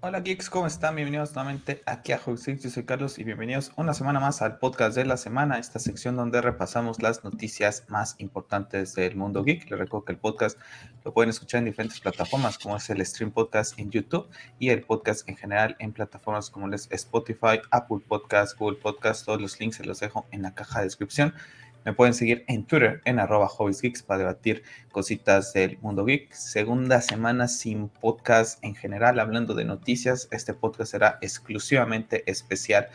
Hola geeks, ¿cómo están? Bienvenidos nuevamente aquí a Hobby Yo soy Carlos y bienvenidos una semana más al podcast de la semana, esta sección donde repasamos las noticias más importantes del mundo geek. Les recuerdo que el podcast lo pueden escuchar en diferentes plataformas como es el Stream Podcast en YouTube y el podcast en general en plataformas como Spotify, Apple Podcast, Google Podcast. Todos los links se los dejo en la caja de descripción. Me pueden seguir en Twitter en arroba Geeks para debatir cositas del mundo geek. Segunda semana sin podcast en general, hablando de noticias. Este podcast será exclusivamente especial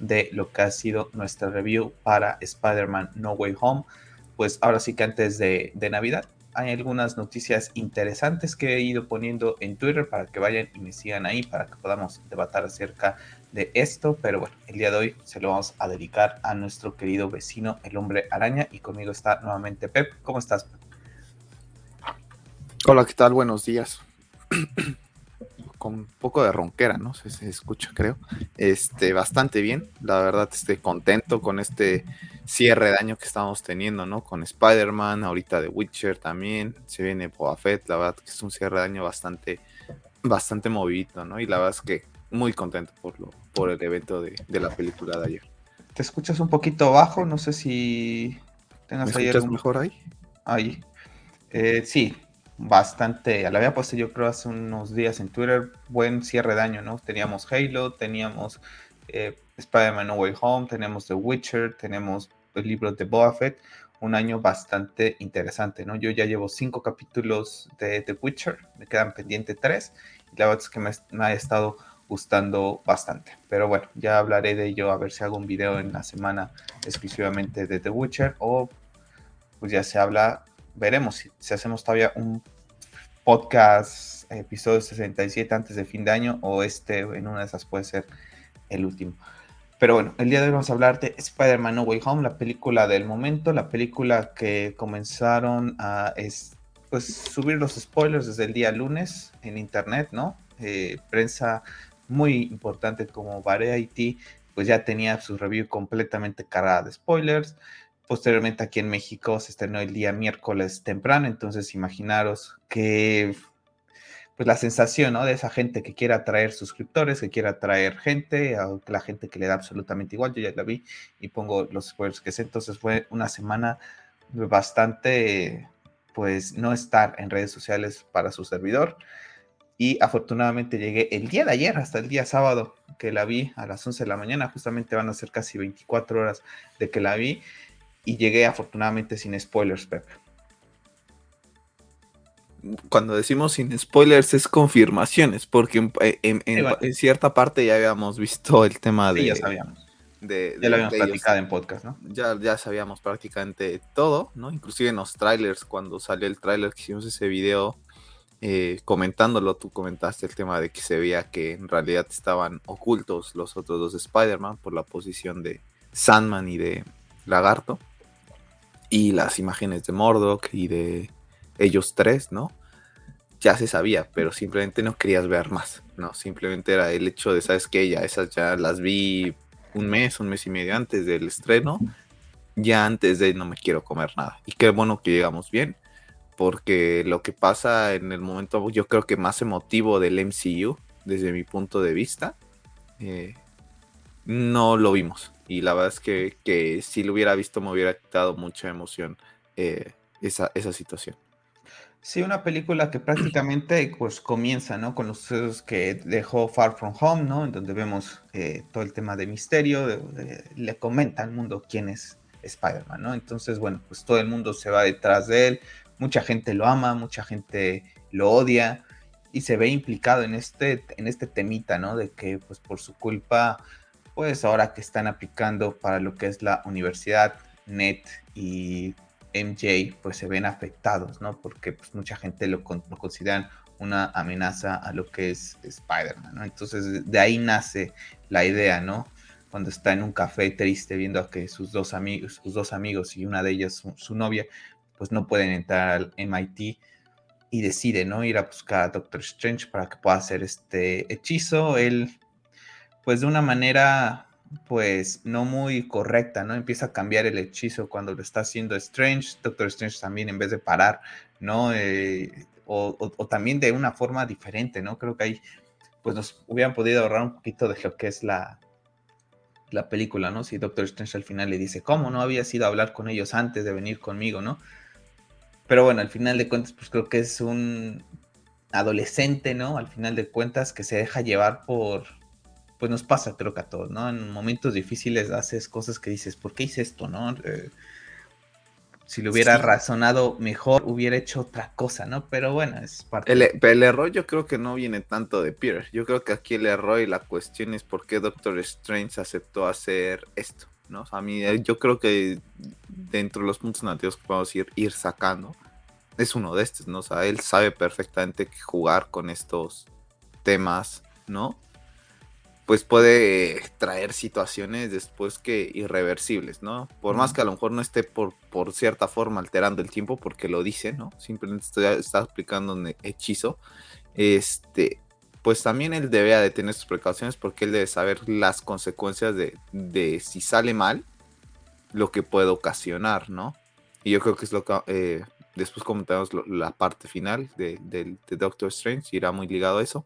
de lo que ha sido nuestra review para Spider-Man No Way Home. Pues ahora sí que antes de, de Navidad hay algunas noticias interesantes que he ido poniendo en Twitter para que vayan y me sigan ahí para que podamos debatir acerca de esto. Pero bueno, el día de hoy se lo vamos a dedicar a nuestro querido vecino, el hombre araña. Y conmigo está nuevamente Pep. ¿Cómo estás? Hola, ¿qué tal? Buenos días. Con un poco de ronquera, ¿no? Se, escucha, creo. Este, bastante bien. La verdad, estoy contento con este cierre de año que estamos teniendo, ¿no? Con Spider-Man, ahorita The Witcher también, se viene Boba Fett, la verdad que es un cierre de año bastante, bastante movido, ¿no? Y la verdad es que muy contento por, lo, por el evento de, la película de ayer. Te escuchas un poquito bajo, no sé si tengas ¿Me escuchas mejor ahí? Ahí. Eh, sí, bastante. La había puesto yo creo hace unos días en Twitter. Buen cierre de año, ¿no? Teníamos Halo, teníamos eh, Spider-Man No Way Home, teníamos The Witcher, tenemos el libro de Boba Fett, un año bastante interesante, ¿no? Yo ya llevo cinco capítulos de The Witcher, me quedan pendientes tres, y la verdad es que me, ha estado gustando bastante. Pero bueno, ya hablaré de ello, a ver si hago un video en la semana exclusivamente de The Witcher, o pues ya se habla, veremos si, si hacemos todavía un podcast, episodio 67 antes de fin de año, o este en una de esas puede ser el último. Pero bueno, el día de hoy vamos a hablar de Spider-Man No Way Home, la película del momento, la película que comenzaron a pues, subir los spoilers desde el día lunes en internet, ¿no? Eh, prensa muy importante como Variety, pues ya tenía su review completamente cargada de spoilers. Posteriormente aquí en México se estrenó el día miércoles temprano, entonces imaginaros que pues la sensación, ¿no? De esa gente que quiera atraer suscriptores, que quiera atraer gente, o la gente que le da absolutamente igual, yo ya la vi y pongo los spoilers que sé, entonces fue una semana bastante, pues, no estar en redes sociales para su servidor. Y afortunadamente llegué el día de ayer, hasta el día sábado, que la vi a las 11 de la mañana, justamente van a ser casi 24 horas de que la vi, y llegué afortunadamente sin spoilers, Pepe cuando decimos sin spoilers es confirmaciones, porque en, en, cierta parte ya habíamos visto el tema de... ya sabíamos. De, ya lo habíamos platicado en podcast, ¿no? Ya, ya sabíamos prácticamente todo, ¿no? Inclusive en los trailers, cuando salió el trailer que hicimos ese video, eh, comentándolo, tú comentaste el tema de que se veía que en realidad estaban ocultos los otros dos Spider-Man por la posición de Sandman y de Lagarto. Y las imágenes de Mordok y de ellos tres, ¿no? Ya se sabía, pero simplemente no querías ver más, ¿no? Simplemente era el hecho de, ¿sabes qué? Ya esas ya las vi un mes, un mes y medio antes del estreno, ya antes de no me quiero comer nada. Y qué bueno que llegamos bien, porque lo que pasa en el momento, yo creo que más emotivo del MCU, desde mi punto de vista, eh, no lo vimos. Y la verdad es que, si lo hubiera visto me hubiera quitado mucha emoción eh, esa, esa situación. Sí, una película que prácticamente pues comienza, ¿no? Con los sucesos que dejó Far From Home, ¿no? En donde vemos eh, todo el tema de misterio, le comenta al mundo quién es Spider-Man, ¿no? Entonces, bueno, pues todo el mundo se va detrás de él, mucha gente lo ama, mucha gente lo odia y se ve implicado en este, en este temita, ¿no? De que pues por su culpa, pues ahora que están aplicando para lo que es la universidad, NET y MJ pues se ven afectados, ¿no? Porque pues mucha gente lo, consideran una amenaza a lo que es Spider-Man, ¿no? Entonces de ahí nace la idea, ¿no? Cuando está en un café triste viendo a que sus dos amigos, sus dos amigos y una de ellas su, novia, pues no pueden entrar al MIT y decide, ¿no? Ir a buscar a Doctor Strange para que pueda hacer este hechizo. Él, pues de una manera pues no muy correcta, ¿no? Empieza a cambiar el hechizo cuando lo está haciendo Strange, Doctor Strange también en vez de parar, ¿no? Eh, o, también de una forma diferente, ¿no? Creo que hay pues nos hubieran podido ahorrar un poquito de lo que es la, la película, ¿no? Si Doctor Strange al final le dice, ¿cómo no había ido a hablar con ellos antes de venir conmigo, ¿no? Pero bueno, al final de cuentas, pues creo que es un adolescente, ¿no? Al final de cuentas, que se deja llevar por, pues nos pasa creo que a todos, ¿no? En momentos difíciles haces cosas que dices, ¿por qué hice esto, no? Eh, si lo hubiera razonado mejor, hubiera hecho otra cosa, ¿no? Pero bueno, es parte. El, el, error yo creo que no viene tanto de Peter. Yo creo que aquí el error y la cuestión es por qué Doctor Strange aceptó hacer esto, ¿no? a mí, eh, yo creo que dentro de los puntos nativos que podemos ir, ir sacando, es uno de estos, ¿no? O sea, él sabe perfectamente que jugar con estos temas, ¿no? pues puede traer situaciones después que irreversibles, ¿no? Por más que a lo mejor no esté por, por cierta forma alterando el tiempo, porque lo dice, ¿no? Simplemente está, aplicando un hechizo. Este, pues también él debe de tener sus precauciones porque él debe saber las consecuencias de, de si sale mal, lo que puede ocasionar, ¿no? Y yo creo que es lo que eh, después comentamos la parte final de, de Doctor Strange, irá muy ligado a eso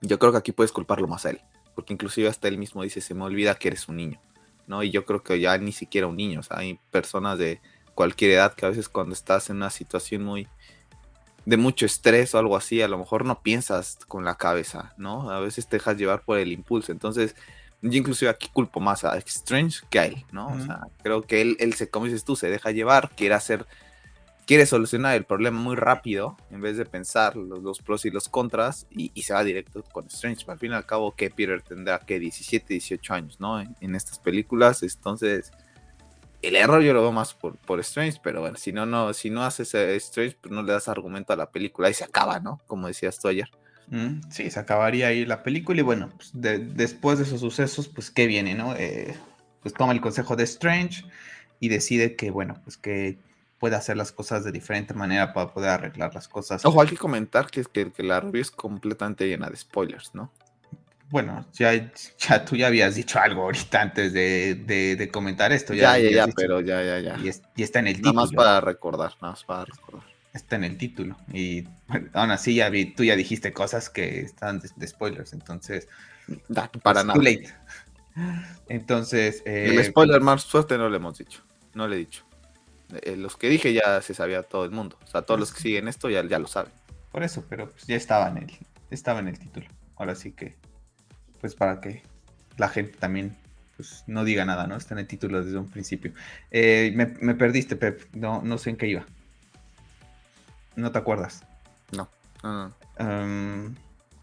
yo creo que aquí puedes culparlo más a él, porque inclusive hasta él mismo dice, se me olvida que eres un niño, ¿no? Y yo creo que ya ni siquiera un niño, o sea, hay personas de cualquier edad que a veces cuando estás en una situación muy de mucho estrés o algo así, a lo mejor no piensas con la cabeza, ¿no? A veces te dejas llevar por el impulso, entonces yo inclusive aquí culpo más a Strange que a él, ¿no? O sea, creo que él, él se, como dices tú, se deja llevar, quiere hacer quiere solucionar el problema muy rápido en vez de pensar los, pros y los contras y, se va directo con Strange. Al fin y al cabo, que Peter tendrá que 17, 18 años, ¿no? En, estas películas, entonces el error yo lo veo más por, por Strange, pero bueno, si no, no, si no haces Strange, pues no le das argumento a la película y se acaba, ¿no? Como decías tú ayer. Mm, sí, se acabaría ahí la película y bueno, pues después de esos sucesos, pues qué viene, ¿no? Eh, pues toma el consejo de Strange y decide que, bueno, pues que puede hacer las cosas de diferente manera para poder arreglar las cosas. Ojo, hay que comentar que, que, que la review es completamente llena de spoilers, ¿no? Bueno, ya, ya tú ya habías dicho algo ahorita antes de, de, comentar esto. Ya, ya, ya, pero ya, ya, ya. Y, está en el título. Nada más para recordar, nada más para recordar. Está en el título. Y aún así ya vi, tú ya dijiste cosas que están de, spoilers, entonces... para nada. Too late. Entonces... el eh, spoiler más fuerte no le hemos dicho. No le he dicho. Eh, los que dije ya se sabía todo el mundo. O sea, todos los que siguen esto ya, ya lo saben. Por eso, pero pues ya estaba en el, estaba en el título. Ahora sí que, pues para que la gente también pues no diga nada, ¿no? Está en el título desde un principio. Eh, me, perdiste, Pep. No, no sé en qué iba. ¿No te acuerdas? No. Em,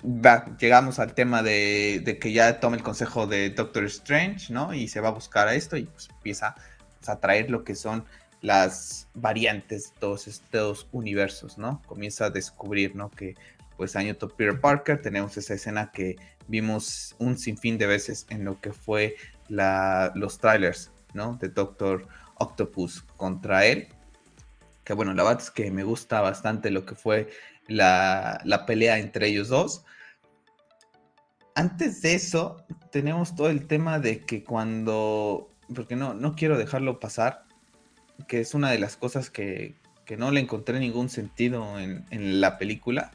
va, llegamos al tema de, de, que ya toma el consejo de Doctor Strange, ¿no? Y se va a buscar a esto y pues empieza pues, a traer lo que son las variantes de todos estos universos, ¿no? Comienza a descubrir, ¿no? Que pues año top Peter Parker, tenemos esa escena que vimos un sinfín de veces en lo que fue los trailers, ¿no? De Doctor Octopus contra él. Que bueno, la verdad es que me gusta bastante lo que fue la, la pelea entre ellos dos. Antes de eso, tenemos todo el tema de que cuando, porque no, no quiero dejarlo pasar, que es una de las cosas que, no le encontré ningún sentido en, la película,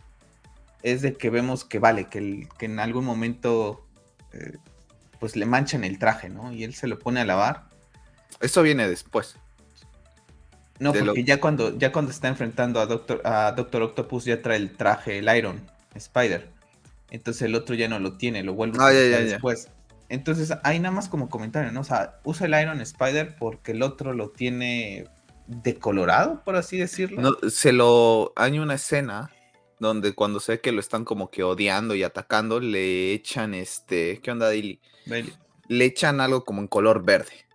es de que vemos que vale, que, que en algún momento eh, pues le manchan el traje, ¿no? Y él se lo pone a lavar. Eso viene después. No, porque ya cuando ya cuando está enfrentando a Doctor, a Doctor Octopus ya trae el traje, el Iron Spider. Entonces el otro ya no lo tiene, lo vuelve a ah, después. Entonces, hay nada más como comentario, ¿no? O sea, usa el Iron Spider porque el otro lo tiene decolorado, por así decirlo. No, se lo. Hay una escena donde cuando sé que lo están como que odiando y atacando, le echan este. ¿Qué onda, Dilly? Le echan algo como en color verde.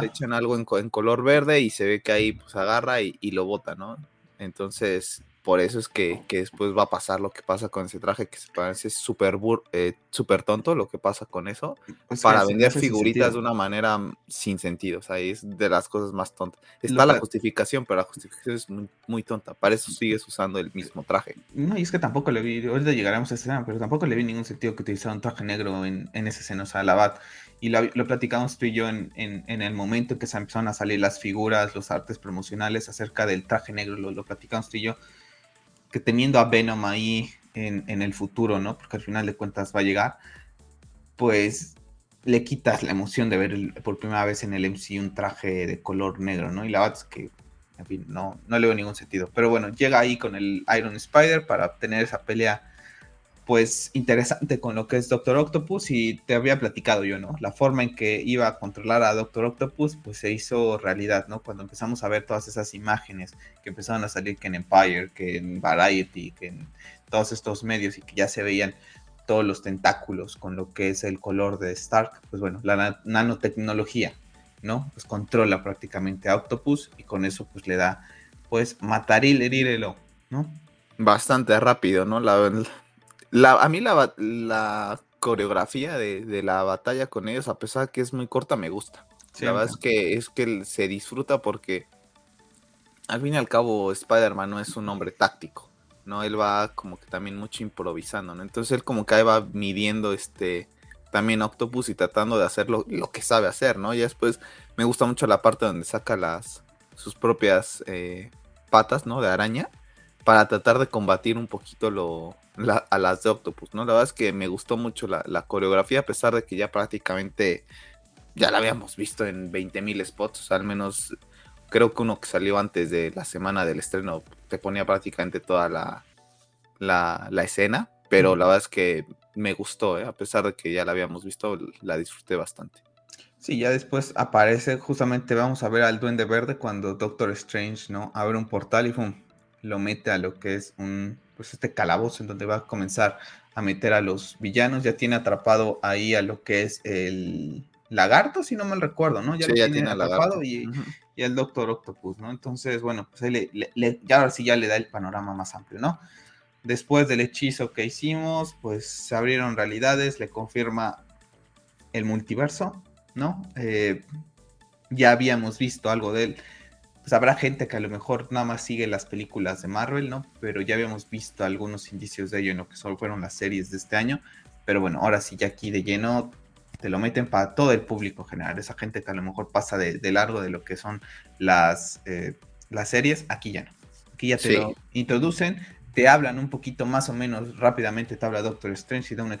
Le echan algo en, color verde y se ve que ahí pues agarra y, y lo bota, ¿no? Entonces, por eso es que, después va a pasar lo que pasa con ese traje, que se parece súper eh, super tonto lo que pasa con eso, para vender figuritas de una manera mm, sin sentido, o sea, es de las cosas más tontas. Está la justificación, pero la justificación es muy, tonta, para eso sigues usando el mismo traje. No, y es que tampoco le vi, ahorita llegaremos a esa escena, pero tampoco le vi ningún sentido que utilizara un traje negro en, en esa escena, o sea, la Bat, y lo, platicamos tú y yo en, el momento en que se empezaron a salir las figuras, los artes promocionales acerca del traje negro, lo, lo platicamos tú y yo que teniendo a Venom ahí en, el futuro, ¿no? Porque al final de cuentas va a llegar, pues le quitas la emoción de ver por primera vez en el MC un traje de color negro, ¿no? Y la verdad es que, en no, no le veo ningún sentido. Pero bueno, llega ahí con el Iron Spider para obtener esa pelea pues interesante con lo que es Doctor Octopus y te había platicado yo, ¿no? La forma en que iba a controlar a Doctor Octopus pues se hizo realidad, ¿no? Cuando empezamos a ver todas esas imágenes que empezaron a salir que en Empire, que en Variety, que en todos estos medios y que ya se veían todos los tentáculos con lo que es el color de Stark, pues bueno, la nanotecnología, ¿no? Pues controla prácticamente a Octopus y con eso pues le da pues matar y ¿no? Bastante rápido, ¿no? La, a mí la, coreografía de, la batalla con ellos, a pesar de que es muy corta, me gusta. La verdad es que, es que se disfruta porque al fin y al cabo Spider-Man no es un hombre táctico, ¿no? Él va como que también mucho improvisando, ¿no? Entonces él como que ahí va midiendo este también Octopus y tratando de hacer lo, que sabe hacer, ¿no? Y después me gusta mucho la parte donde saca las sus propias eh, patas, ¿no? De araña para tratar de combatir un poquito lo, a las de Octopus, ¿no? La verdad es que me gustó mucho la, coreografía, a pesar de que ya prácticamente ya la habíamos visto en 20.000 spots, o sea, al menos creo que uno que salió antes de la semana del estreno te ponía prácticamente toda la, la, escena, pero la verdad es que me gustó, ¿eh? a pesar de que ya la habíamos visto, la disfruté bastante. Sí, ya después aparece, justamente vamos a ver al Duende Verde cuando Doctor Strange, ¿no? Abre un portal y ¡pum! Lo mete a lo que es un, pues este calabozo en donde va a comenzar a meter a los villanos. Ya tiene atrapado ahí a lo que es el lagarto, si no mal recuerdo, ¿no? Ya lo tiene, atrapado y, el Doctor Octopus, ¿no? Entonces, bueno, pues ahí le, ya ahora sí ya le da el panorama más amplio, ¿no? Después del hechizo que hicimos, pues se abrieron realidades, le confirma el multiverso, ¿no? Eh, ya habíamos visto algo de él pues, habrá gente que a lo mejor nada más sigue las películas de Marvel, ¿no? Pero ya habíamos visto algunos indicios de ello en lo que solo fueron las series de este año. Pero bueno, ahora sí, ya aquí de lleno te lo meten para todo el público en general. Esa gente que a lo mejor pasa de, largo de lo que son las, eh, las series, aquí ya no. Aquí ya te lo introducen, te hablan un poquito más o menos rápidamente, te habla Doctor Strange y da una,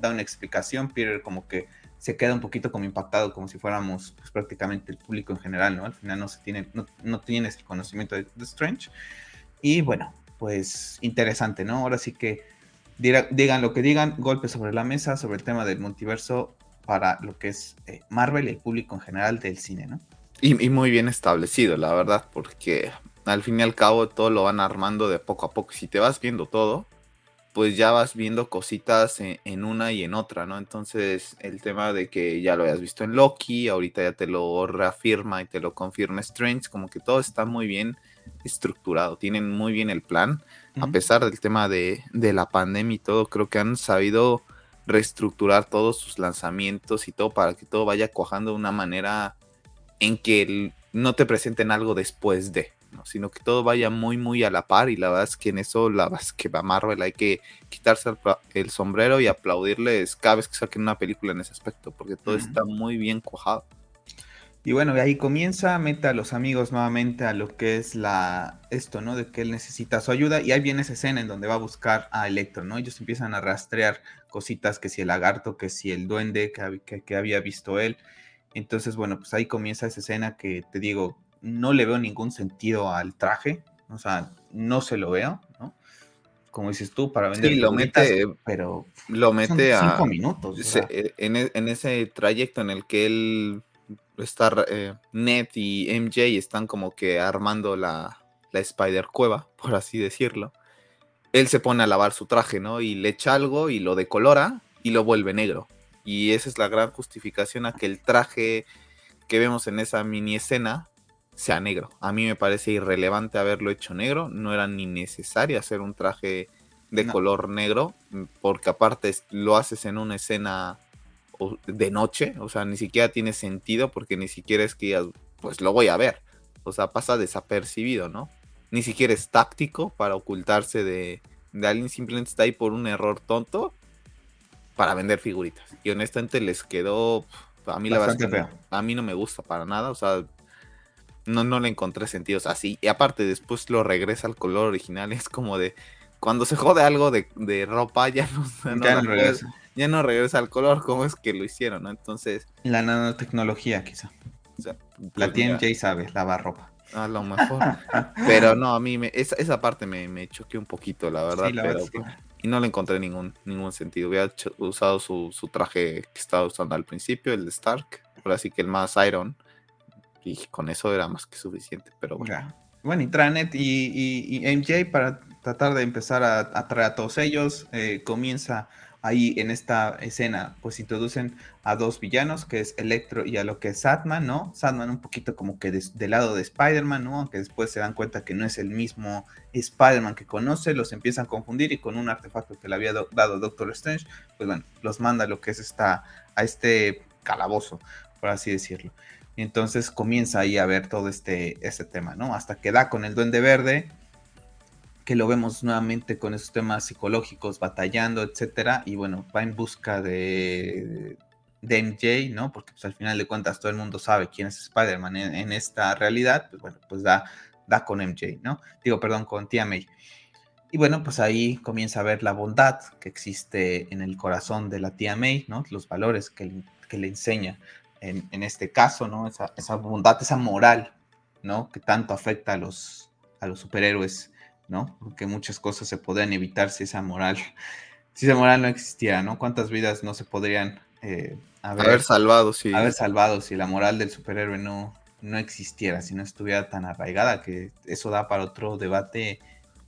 da una explicación. Peter como que se queda un poquito como impactado, como si fuéramos pues, prácticamente el público en general, ¿no? Al final no se tiene, no, no tienes el conocimiento de, Strange. Y bueno, pues interesante, ¿no? Ahora sí que digan lo que digan, golpe sobre la mesa sobre el tema del multiverso para lo que es eh, Marvel y el público en general del cine, ¿no? Y, y, muy bien establecido, la verdad, porque al fin y al cabo todo lo van armando de poco a poco. Si te vas viendo todo, pues ya vas viendo cositas en, una y en otra, ¿no? Entonces, el tema de que ya lo hayas visto en Loki, ahorita ya te lo reafirma y te lo confirma Strange, como que todo está muy bien estructurado, tienen muy bien el plan, a pesar del tema de, de, la pandemia y todo, creo que han sabido reestructurar todos sus lanzamientos y todo para que todo vaya cuajando de una manera en que no te presenten algo después de, sino que todo vaya muy, muy a la par. Y la verdad es que en eso, la verdad es que va Marvel hay que quitarse el, sombrero y aplaudirles cada vez que saquen una película en ese aspecto, porque todo está muy bien cuajado. Y bueno, ahí comienza, meta a los amigos nuevamente a lo que es la esto, ¿no? De que él necesita su ayuda. Y ahí viene esa escena en donde va a buscar a Electro, ¿no? Ellos empiezan a rastrear cositas, que si el lagarto, que si el duende que, que había visto él. Entonces, bueno, pues ahí comienza esa escena que te digo, no le veo ningún sentido al traje, o sea, no se lo veo, ¿no? Como dices tú, para vender. Sí, lo mete, pero lo mete a cinco minutos. E, en, ese trayecto en el que él está, eh, Ned y MJ están como que armando la, la Spider Cueva, por así decirlo. Él se pone a lavar su traje, ¿no? Y le echa algo y lo decolora y lo vuelve negro. Y esa es la gran justificación a que el traje que vemos en esa mini escena sea negro. A mí me parece irrelevante haberlo hecho negro, no era ni necesario hacer un traje de color negro, mm, porque aparte lo haces en una escena de noche, o sea, ni siquiera tiene sentido porque ni siquiera es que pues lo voy a ver, o sea, pasa desapercibido, ¿no? Ni siquiera es táctico para ocultarse de, de alguien, simplemente está ahí por un error tonto para vender figuritas. Y honestamente les quedó, a mí la verdad, a mí no me gusta para nada, o sea, no, no le encontré sentidos así. Y aparte, después lo regresa al color original. Es como de, cuando se jode algo de, ropa ya no, ya, no regresa. ya no regresa al color, como es que lo hicieron, ¿no? Entonces... La nanotecnología quizá. la pues TMJ sabe, lava ropa. A lo mejor. pero no, a mí me, esa, esa parte me, me choqueó un poquito, la verdad. pero, Y no le encontré ningún, ningún sentido. Hubiera usado su, su, traje que estaba usando al principio, el de Stark. Ahora sí que el más Iron. Y con eso era más que suficiente. Pero bueno. Bueno, y y, MJ para tratar de empezar a, a traer a todos ellos. Eh, comienza ahí en esta escena, pues introducen a dos villanos, que es Electro y a lo que es Satman, ¿no? Satman un poquito como que del lado de Spider-Man, ¿no? Aunque después se dan cuenta que no es el mismo Spider-Man que conoce, los empiezan a confundir y con un artefacto que le había dado Doctor Strange, pues bueno, los manda a lo que es esta, a este calabozo, por así decirlo. Entonces comienza ahí a ver todo este, este tema, ¿no? Hasta que da con el Duende Verde, que lo vemos nuevamente con esos temas psicológicos, batallando, etcétera, y bueno, va en busca de, de MJ, ¿no? Porque pues al final de cuentas todo el mundo sabe quién es Spider-Man en, esta realidad, pues bueno, pues da, da con MJ, ¿no? Digo, perdón, con Tia May. Y bueno, pues ahí comienza a ver la bondad que existe en el corazón de la tía May, ¿no? Los valores que, que le enseña en, en, este caso, ¿no? Esa, esa bondad, esa moral, ¿no? Que tanto afecta a los, a los superhéroes ¿no? Porque muchas cosas se podrían evitar si esa moral, si esa moral no existiera, ¿no? ¿Cuántas vidas no se podrían eh, haber, salvado, sí. Haber salvado si la moral del superhéroe no, no existiera, si no estuviera tan arraigada, que eso da para otro debate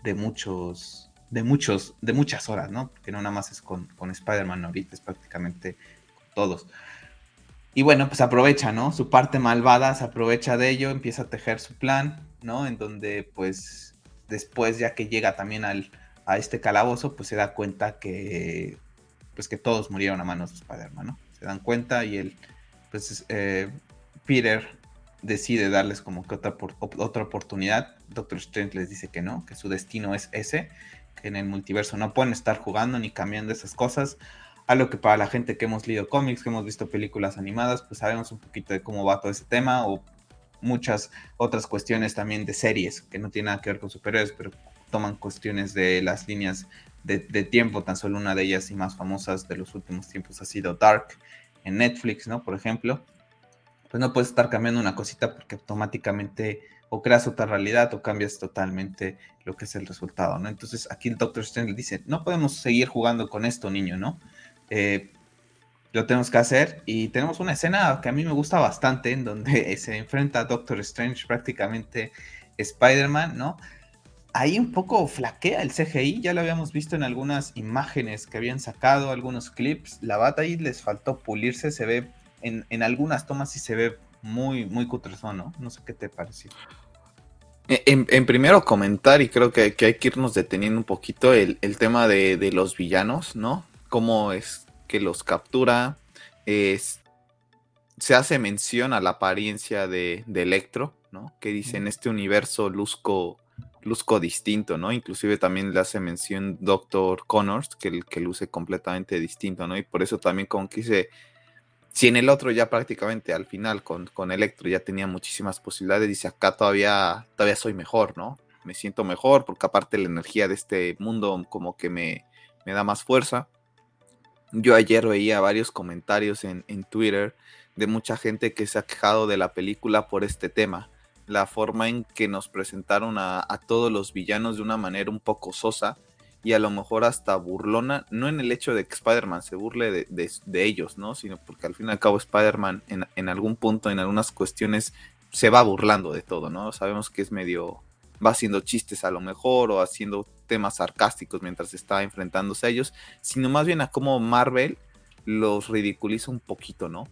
de muchos, de muchos, de muchas horas, ¿no? Porque no nada más es con, con Spider-Man ahorita, es prácticamente con todos. Y bueno, pues aprovecha, ¿no? Su parte malvada se aprovecha de ello, empieza a tejer su plan, ¿no? En donde pues después ya que llega también al, a este calabozo, pues se da cuenta que, pues que todos murieron a manos de Spider-Man, ¿no? Se dan cuenta y él, pues eh, Peter decide darles como que otra, otra oportunidad. Doctor Strange les dice que no, que su destino es ese, que en el multiverso no pueden estar jugando ni cambiando esas cosas. Algo que para la gente que hemos leído cómics, que hemos visto películas animadas, pues sabemos un poquito de cómo va todo ese tema, o muchas otras cuestiones también de series que no tienen nada que ver con superhéroes, pero toman cuestiones de las líneas de, tiempo. Tan solo una de ellas y más famosas de los últimos tiempos ha sido Dark en Netflix, ¿no? Por ejemplo. Pues no puedes estar cambiando una cosita porque automáticamente o creas otra realidad o cambias totalmente lo que es el resultado, ¿no? Entonces aquí el Doctor Strange dice, no podemos seguir jugando con esto, niño, ¿no? Eh, lo tenemos que hacer. Y tenemos una escena que a mí me gusta bastante, en donde se enfrenta a Doctor Strange, prácticamente Spider-Man, ¿no? Ahí un poco flaquea el CGI, ya lo habíamos visto en algunas imágenes que habían sacado, algunos clips. La bata ahí les faltó pulirse, se ve en, algunas tomas y se ve muy, muy cutrezón, ¿no? No sé qué te pareció. En, primero comentar, y creo que, hay que irnos deteniendo un poquito el, tema de, de, los villanos, ¿no? Cómo es que los captura. se hace mención a la apariencia de, Electro, ¿no? Que dice en este universo luzco, luzco distinto, ¿no? Inclusive también le hace mención Doctor Connors, que, que luce completamente distinto, ¿no? Y por eso también como que dice, si en el otro ya prácticamente al final con, con Electro ya tenía muchísimas posibilidades, dice acá todavía, todavía soy mejor, ¿no? Me siento mejor porque aparte la energía de este mundo como que me, me da más fuerza. Yo ayer veía varios comentarios en, Twitter de mucha gente que se ha quejado de la película por este tema. La forma en que nos presentaron a, todos los villanos de una manera un poco sosa y a lo mejor hasta burlona, no en el hecho de que Spider-Man se burle de, ellos, ¿no? Sino porque al fin y al cabo Spider-Man en, en, algún punto, en algunas cuestiones, se va burlando de todo, ¿no? Sabemos que es medio, va haciendo chistes a lo mejor o haciendo temas sarcásticos mientras está enfrentándose a ellos, sino más bien a cómo Marvel los ridiculiza un poquito, ¿no?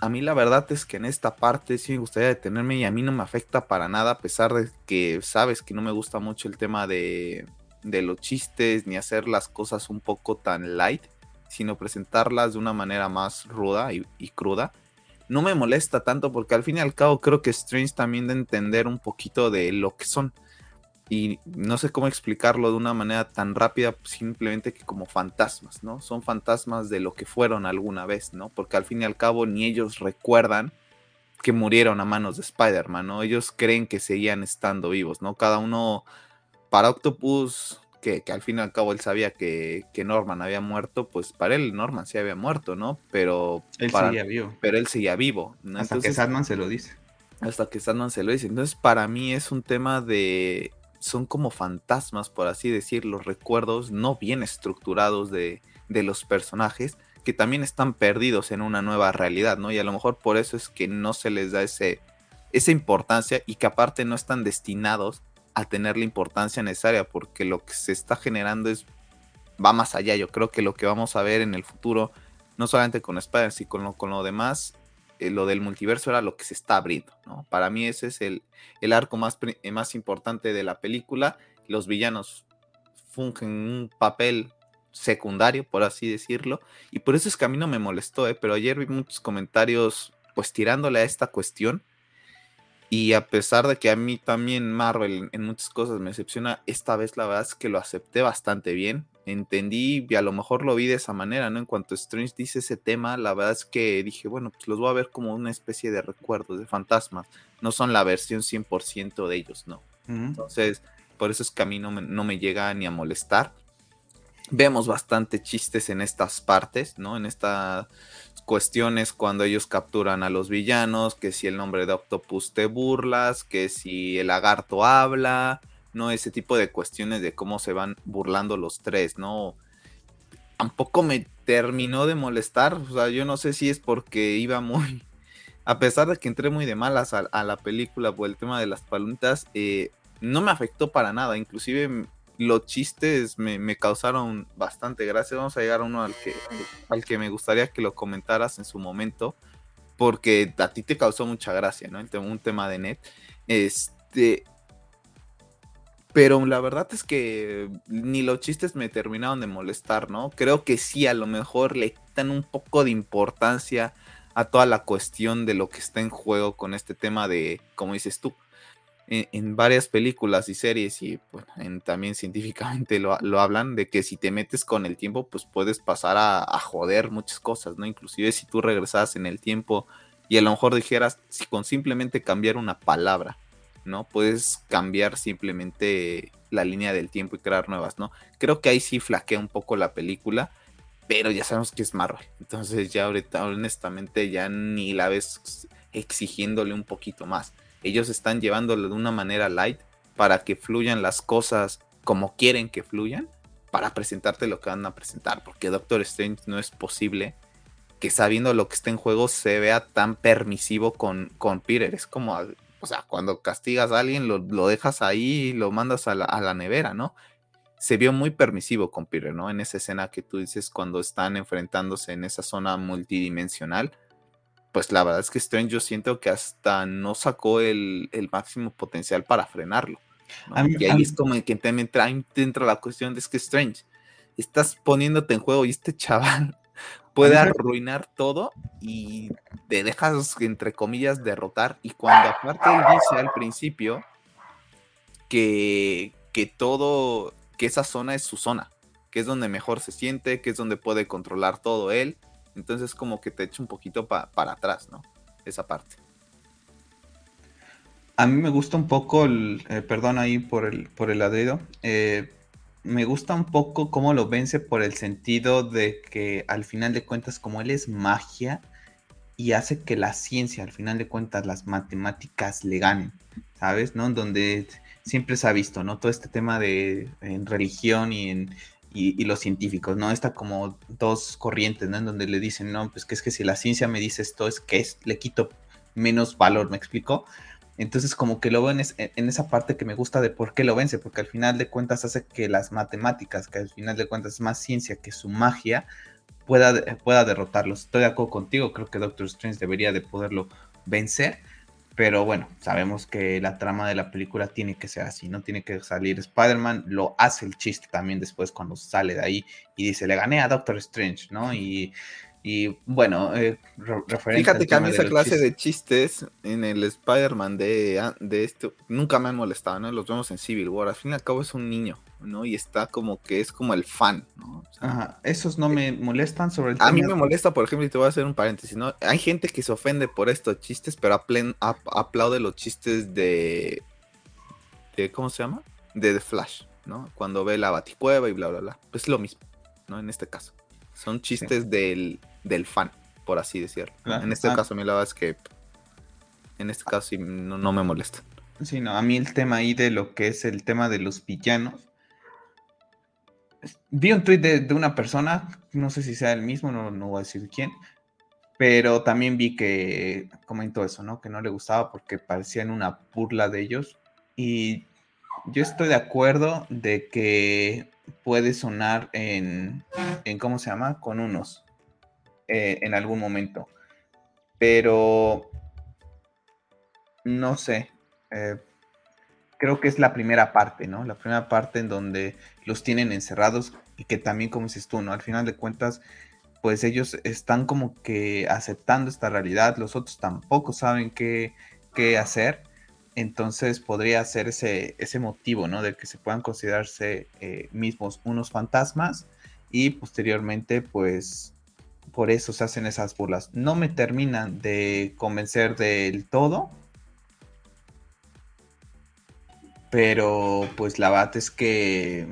A mí la verdad es que en esta parte sí me gustaría detenerme y a mí no me afecta para nada, a pesar de que sabes que no me gusta mucho el tema de, los chistes ni hacer las cosas un poco tan light, sino presentarlas de una manera más ruda y cruda no me molesta tanto porque al fin y al cabo creo que Strange también de entender un poquito de lo que son y no sé cómo explicarlo de una manera tan rápida, simplemente que como fantasmas, ¿no? Son fantasmas de lo que fueron alguna vez, ¿no? Porque al fin y al cabo ni ellos recuerdan que murieron a manos de Spider-Man, ¿no? Ellos creen que seguían estando vivos, ¿no? Cada uno, para Octopus, que, al fin y al cabo él sabía que, Norman había muerto, pues para él Norman sí había muerto, ¿no? Pero él seguía vivo. Pero él seguía vivo. Hasta que Sandman se lo dice. Hasta que Sandman se lo dice. Entonces, para mí es un tema de. Son como fantasmas, por así decir, los recuerdos no bien estructurados de, de los personajes que también están perdidos en una nueva realidad, ¿no? Y a lo mejor por eso es que no se les da ese, esa importancia y que aparte no están destinados a tener la importancia necesaria, porque lo que se está generando es va más allá. Yo creo que lo que vamos a ver en el futuro, no solamente con Spider, sino con lo, con lo demás, eh, lo del multiverso era lo que se está abriendo, ¿no? Para mí ese es el, el arco más, más importante de la película. Los villanos fungen un papel secundario, por así decirlo, y por eso es que a mí no me molestó, ¿eh? pero ayer vi muchos comentarios pues tirándole a esta cuestión y a pesar de que a mí también Marvel en muchas cosas me decepciona, esta vez la verdad es que lo acepté bastante bien. Entendí y a lo mejor lo vi de esa manera, ¿no? En cuanto Strange dice ese tema, la verdad es que dije, bueno, pues los voy a ver como una especie de recuerdos, de fantasmas. No son la versión 100% de ellos, ¿no? Entonces, por eso es que a mí no me, no me llega ni a molestar. Vemos bastante chistes en estas partes, ¿no? En esta cuestiones cuando ellos capturan a los villanos, que si el nombre de Octopus te burlas, que si el lagarto habla, ¿no? Ese tipo de cuestiones de cómo se van burlando los tres, ¿no? Tampoco me terminó de molestar, o sea, yo no sé si es porque iba muy... A pesar de que entré muy de malas a, la película por el tema de las paluntas, eh, no me afectó para nada, inclusive los chistes me, causaron bastante gracia. Vamos a llegar a uno al que, al que me gustaría que lo comentaras en su momento, porque a ti te causó mucha gracia, ¿no? Un tema de net. Este. Pero la verdad es que ni los chistes me terminaron de molestar, ¿no? Creo que sí, a lo mejor le quitan un poco de importancia a toda la cuestión de lo que está en juego con este tema de, como dices tú, en, varias películas y series y también científicamente lo, hablan de que si te metes con el tiempo pues puedes pasar a, joder muchas cosas, ¿no? Inclusive si tú regresas en el tiempo y a lo mejor dijeras si con simplemente cambiar una palabra, ¿no? Puedes cambiar simplemente la línea del tiempo y crear nuevas, ¿no? Creo que ahí sí flaquea un poco la película, pero ya sabemos que es Marvel, entonces ya ahorita honestamente ya ni la ves exigiéndole un poquito más ellos están llevándolo de una manera light para que fluyan las cosas como quieren que fluyan para presentarte lo que van a presentar. Porque Doctor Strange no es posible que sabiendo lo que está en juego se vea tan permisivo con, con Peter. Es como, o sea, cuando castigas a alguien lo, dejas ahí y lo mandas a la, a la, nevera, ¿no? Se vio muy permisivo con Peter, ¿no? En esa escena que tú dices cuando están enfrentándose en esa zona multidimensional pues la verdad es que Strange yo siento que hasta no sacó el, máximo potencial para frenarlo. y ahí es como que entra, entra la cuestión de es que Strange, estás poniéndote en juego y este chaval puede arruinar todo y te dejas, entre comillas, derrotar. Y cuando aparte él dice al principio que, que todo, que esa zona es su zona, que es donde mejor se siente, que es donde puede controlar todo él entonces como que te echa un poquito para atrás, ¿no? Esa parte. A mí me gusta un poco, el, eh, perdón ahí por el, por el ladrido, eh, me gusta un poco cómo lo vence por el sentido de que al final de cuentas como él es magia y hace que la ciencia, al final de cuentas las matemáticas le ganen, ¿sabes? ¿No? Donde siempre se ha visto, ¿no? Todo este tema de en religión y en y, los científicos, ¿no? Está como dos corrientes, ¿no? En donde le dicen, no, pues que es que si la ciencia me dice esto, es que es, le quito menos valor, ¿me explico? Entonces como que lo ven en, esa parte que me gusta de por qué lo vence, porque al final de cuentas hace que las matemáticas, que al final de cuentas es más ciencia que su magia, pueda, pueda derrotarlos. Estoy de acuerdo contigo, creo que Doctor Strange debería de poderlo vencer pero bueno, sabemos que la trama de la película tiene que ser así, ¿no? Tiene que salir Spider-Man, lo hace el chiste también después cuando sale de ahí y dice, le gané a Doctor Strange, ¿no? Y y bueno, eh, Fíjate que a mí esa clase de chistes en el Spider-Man de, de esto nunca me han molestado, ¿no? Los vemos en Civil War. Al fin y al cabo es un niño, ¿no? Y está como que es como el fan, ¿no? Ajá, esos no me molestan sobre el A mí me molesta, por ejemplo, y te voy a hacer un paréntesis, ¿no? Hay gente que se ofende por estos chistes, pero aplaude los chistes de, de. ¿Cómo se llama? De The Flash. ¿no? Cuando ve la baticueva y bla, bla, bla. Es lo mismo, ¿no? En este caso. Son chistes del, del fan, por así decirlo. En este ah. caso, a mí la verdad es que en este caso sí no, me molesta. Sí, no, a mí el tema ahí de lo que es el tema de los villanos. Vi un tweet de, una persona, no sé si sea el mismo, no, no voy a decir quién, pero también vi que comentó eso, ¿no? Que no le gustaba porque parecían una burla de ellos. Y yo estoy de acuerdo de que puede sonar en, en ¿cómo se llama? Con unos eh, en algún momento. Pero no sé. Eh, creo que es la primera parte, ¿no? La primera parte en donde los tienen encerrados y que también, como dices tú, ¿no? Al final de cuentas, pues ellos están como que aceptando esta realidad, los otros tampoco saben qué, qué hacer entonces podría ser ese, ese motivo, ¿no? De que se puedan considerarse eh, mismos unos fantasmas y posteriormente, pues, por eso se hacen esas burlas. No me terminan de convencer del todo, pero pues la verdad es que,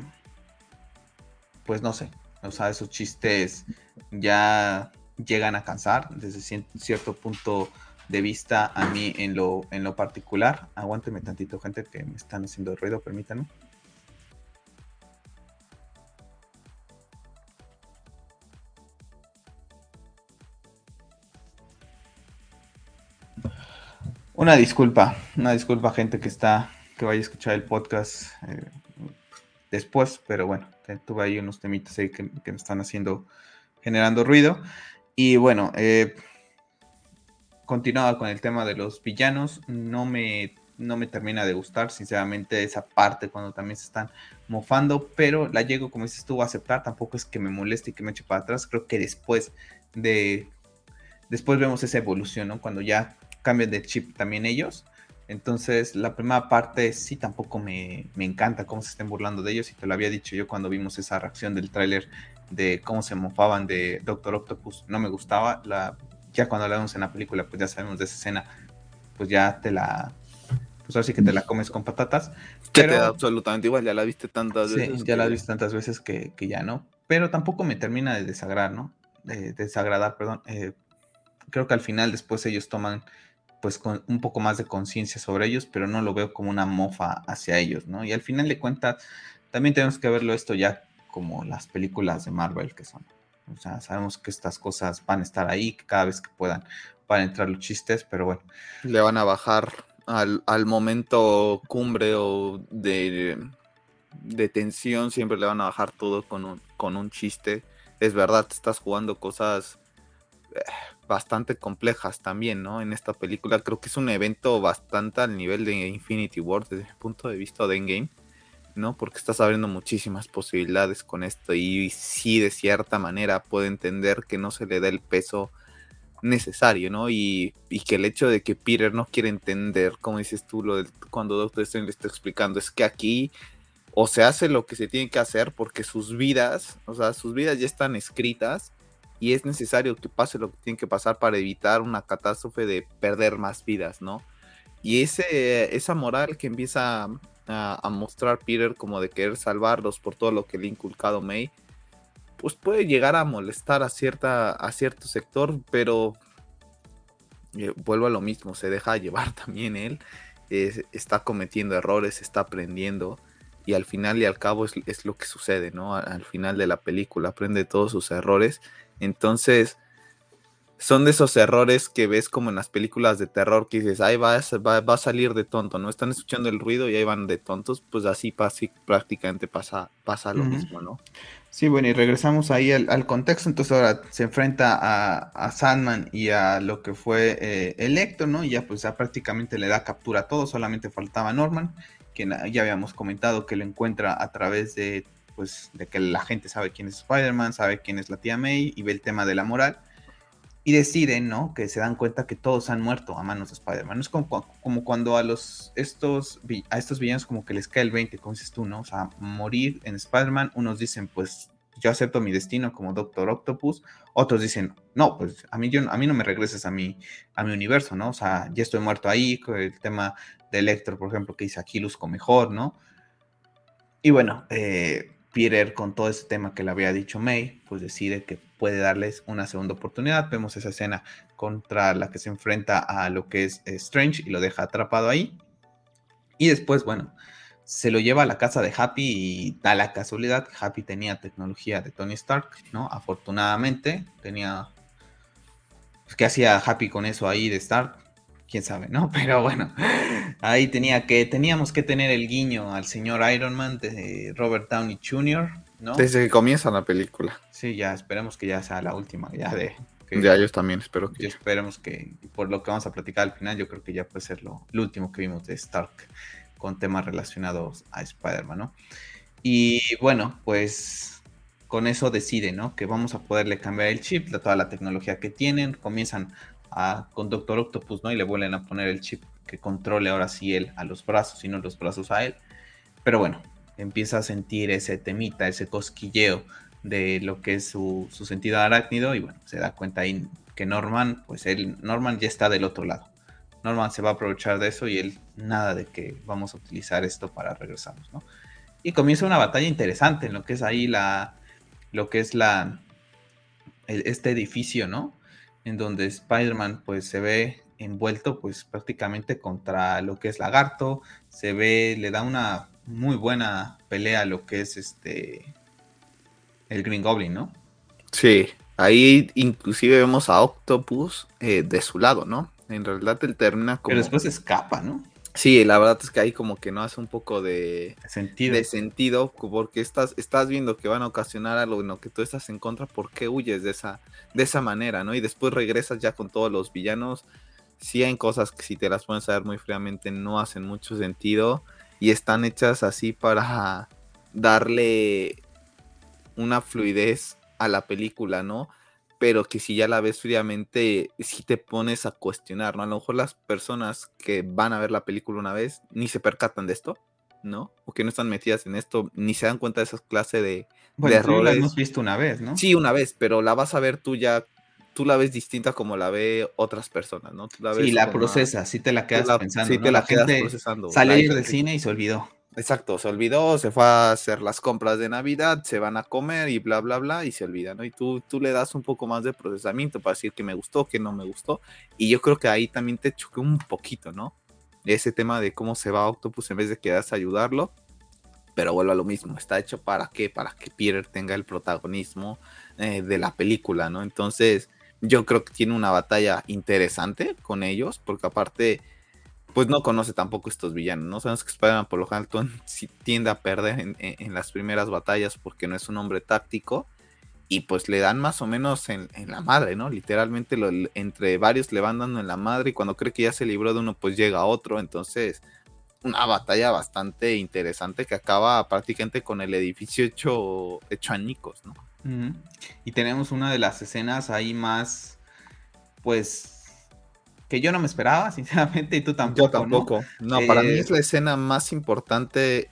pues no sé, o sea, esos chistes ya llegan a cansar desde cierto punto de vista a mí en lo, en lo particular. Aguánteme tantito, gente, que me están haciendo ruido, permítanme. Una disculpa, una disculpa, gente que está, que vaya a escuchar el podcast eh, después, pero bueno, tuve ahí unos temitas ahí que, me están haciendo, generando ruido. Y bueno, eh, continuaba con el tema de los villanos, no me, no me termina de gustar, sinceramente, esa parte cuando también se están mofando, pero la llego, como dices tú, a aceptar, tampoco es que me moleste y que me eche para atrás, creo que después de, después vemos esa evolución, ¿no? Cuando ya cambian de chip también ellos. Entonces, la primera parte sí tampoco me, me, encanta cómo se estén burlando de ellos. Y te lo había dicho yo cuando vimos esa reacción del tráiler de cómo se mofaban de Doctor Octopus. No me gustaba. La ya cuando hablamos en la película, pues ya sabemos de esa escena, pues ya te la, pues así que te la comes con patatas. Que te da absolutamente igual, ya la viste tantas veces. Sí, ya la viste tantas veces que, ya no, pero tampoco me termina de desagradar, ¿no? De, desagradar, perdón. Eh, creo que al final después ellos toman pues con un poco más de conciencia sobre ellos, pero no lo veo como una mofa hacia ellos, ¿no? Y al final de cuentas, también tenemos que verlo esto ya como las películas de Marvel que son. O sea, sabemos que estas cosas van a estar ahí, que cada vez que puedan van a entrar los chistes, pero bueno. Le van a bajar al, momento cumbre o de, de, tensión, siempre le van a bajar todo con un, con un chiste. Es verdad, estás jugando cosas eh, bastante complejas también, ¿no? En esta película creo que es un evento bastante al nivel de Infinity War desde el punto de vista de Endgame ¿no? Porque estás abriendo muchísimas posibilidades con esto y sí de cierta manera puede entender que no se le da el peso necesario, ¿no? Y, que el hecho de que Peter no quiere entender, como dices tú, lo cuando Doctor Strange le está explicando, es que aquí o se hace lo que se tiene que hacer porque sus vidas, o sea, sus vidas ya están escritas y es necesario que pase lo que tiene que pasar para evitar una catástrofe de perder más vidas, ¿no? Y ese, esa moral que empieza a, mostrar Peter como de querer salvarlos por todo lo que le ha inculcado May, pues puede llegar a molestar a, cierta, a cierto sector, pero eh, vuelvo a lo mismo, se deja llevar también él, está cometiendo errores, está aprendiendo y al final y al cabo es, es lo que sucede, ¿no? Al final de la película aprende todos sus errores, entonces son de esos errores que ves como en las películas de terror que dices, ahí va, va, va, a salir de tonto, ¿no? Están escuchando el ruido y ahí van de tontos, pues así, prácticamente pasa, pasa lo mismo, ¿no? Sí, bueno, y regresamos ahí al, contexto, entonces ahora se enfrenta a, Sandman y a lo que fue eh, Electro, ¿no? Y ya pues ya prácticamente le da captura a todo, solamente faltaba Norman, quien ya habíamos comentado que lo encuentra a través de, pues, de que la gente sabe quién es Spider-Man, sabe quién es la tía May y ve el tema de la moral y deciden, ¿no? Que se dan cuenta que todos han muerto a manos de Spider-Man. Es como, como, cuando a los estos a estos villanos como que les cae el 20, como dices tú, ¿no? O sea, morir en Spider-Man, unos dicen, pues yo acepto mi destino como Doctor Octopus, otros dicen, no, pues a mí, yo, a mí no me regreses a mi, a mi universo, ¿no? O sea, ya estoy muerto ahí, el tema de Electro, por ejemplo, que dice aquí luzco mejor, ¿no? y bueno, eh, Peter con todo ese tema que le había dicho May, pues decide que puede darles una segunda oportunidad. Vemos esa escena contra la que se enfrenta a lo que es Strange y lo deja atrapado ahí. Y después, bueno, se lo lleva a la casa de Happy y da la casualidad que Happy tenía tecnología de Tony Stark, ¿no? Afortunadamente tenía... Pues, ¿Qué hacía Happy con eso ahí de Stark? Quién sabe, ¿no? Pero bueno, ahí tenía que, teníamos que tener el guiño al señor Iron Man de Robert Downey Jr., ¿no? Desde que comienza la película. Sí, ya esperemos que ya sea la última, ya de... ya, ellos también espero que... Esperemos que, por lo que vamos a platicar al final, yo creo que ya puede ser lo, lo último que vimos de Stark con temas relacionados a Spider-Man, ¿no? Y bueno, pues con eso decide, ¿no? Que vamos a poderle cambiar el chip, de toda la tecnología que tienen, comienzan a, con Doctor Octopus, ¿no? Y le vuelven a poner el chip que controle ahora sí él a los brazos y no los brazos a él. Pero bueno, empieza a sentir ese temita, ese cosquilleo de lo que es su, su sentido arácnido y bueno, se da cuenta ahí que Norman, pues él, Norman ya está del otro lado. Norman se va a aprovechar de eso y él nada de que vamos a utilizar esto para regresarnos, ¿no? Y comienza una batalla interesante en lo que es ahí la, lo que es la, este edificio, ¿no? En donde Spider-Man pues se ve envuelto pues prácticamente contra lo que es Lagarto, se ve, le da una muy buena pelea a lo que es este, el Green Goblin, ¿no? Sí, ahí inclusive vemos a Octopus eh, de su lado, ¿no? En realidad él termina como. Pero después escapa, ¿no? Sí, la verdad es que ahí como que no hace un poco de sentido, de sentido porque estás, estás viendo que van a ocasionar algo en lo que tú estás en contra, ¿por qué huyes de esa, de esa manera, no? Y después regresas ya con todos los villanos. Sí hay cosas que si te las pones a ver muy fríamente no hacen mucho sentido y están hechas así para darle una fluidez a la película, ¿no? Pero que si ya la ves fríamente, si te pones a cuestionar, ¿no? A lo mejor las personas que van a ver la película una vez ni se percatan de esto, ¿no? O que no están metidas en esto, ni se dan cuenta de esas clases de, bueno, errores. la hemos visto una vez, ¿no? Sí, una vez, pero la vas a ver tú ya, tú la ves distinta como la ve otras personas, ¿no? Tú la ves sí, la procesas, sí te la quedas pensando. Sí, te la, quedas procesando. Sale del cine y se olvidó. Exacto, se olvidó, se fue a hacer las compras de Navidad, se van a comer y bla, bla, bla, y se olvida, ¿no? Y tú, tú le das un poco más de procesamiento para decir que me gustó, que no me gustó, y yo creo que ahí también te choqué un poquito, ¿no? Ese tema de cómo se va Octopus en vez de quedarse a ayudarlo, pero vuelvo a lo mismo, está hecho para qué, para que Peter tenga el protagonismo eh, de la película, ¿no? Entonces, yo creo que tiene una batalla interesante con ellos, porque aparte pues no conoce tampoco estos villanos, ¿no? Sabemos que Spider-Man por lo general tiende a perder en, las primeras batallas porque no es un hombre táctico y pues le dan más o menos en, la madre, ¿no? Literalmente lo, entre varios le van dando en la madre y cuando cree que ya se libró de uno pues llega otro, entonces una batalla bastante interesante que acaba prácticamente con el edificio hecho, hecho añicos, ¿no? Y tenemos una de las escenas ahí más, pues que yo no me esperaba, sinceramente, y tú tampoco. Yo tampoco. No, para mí es la escena más importante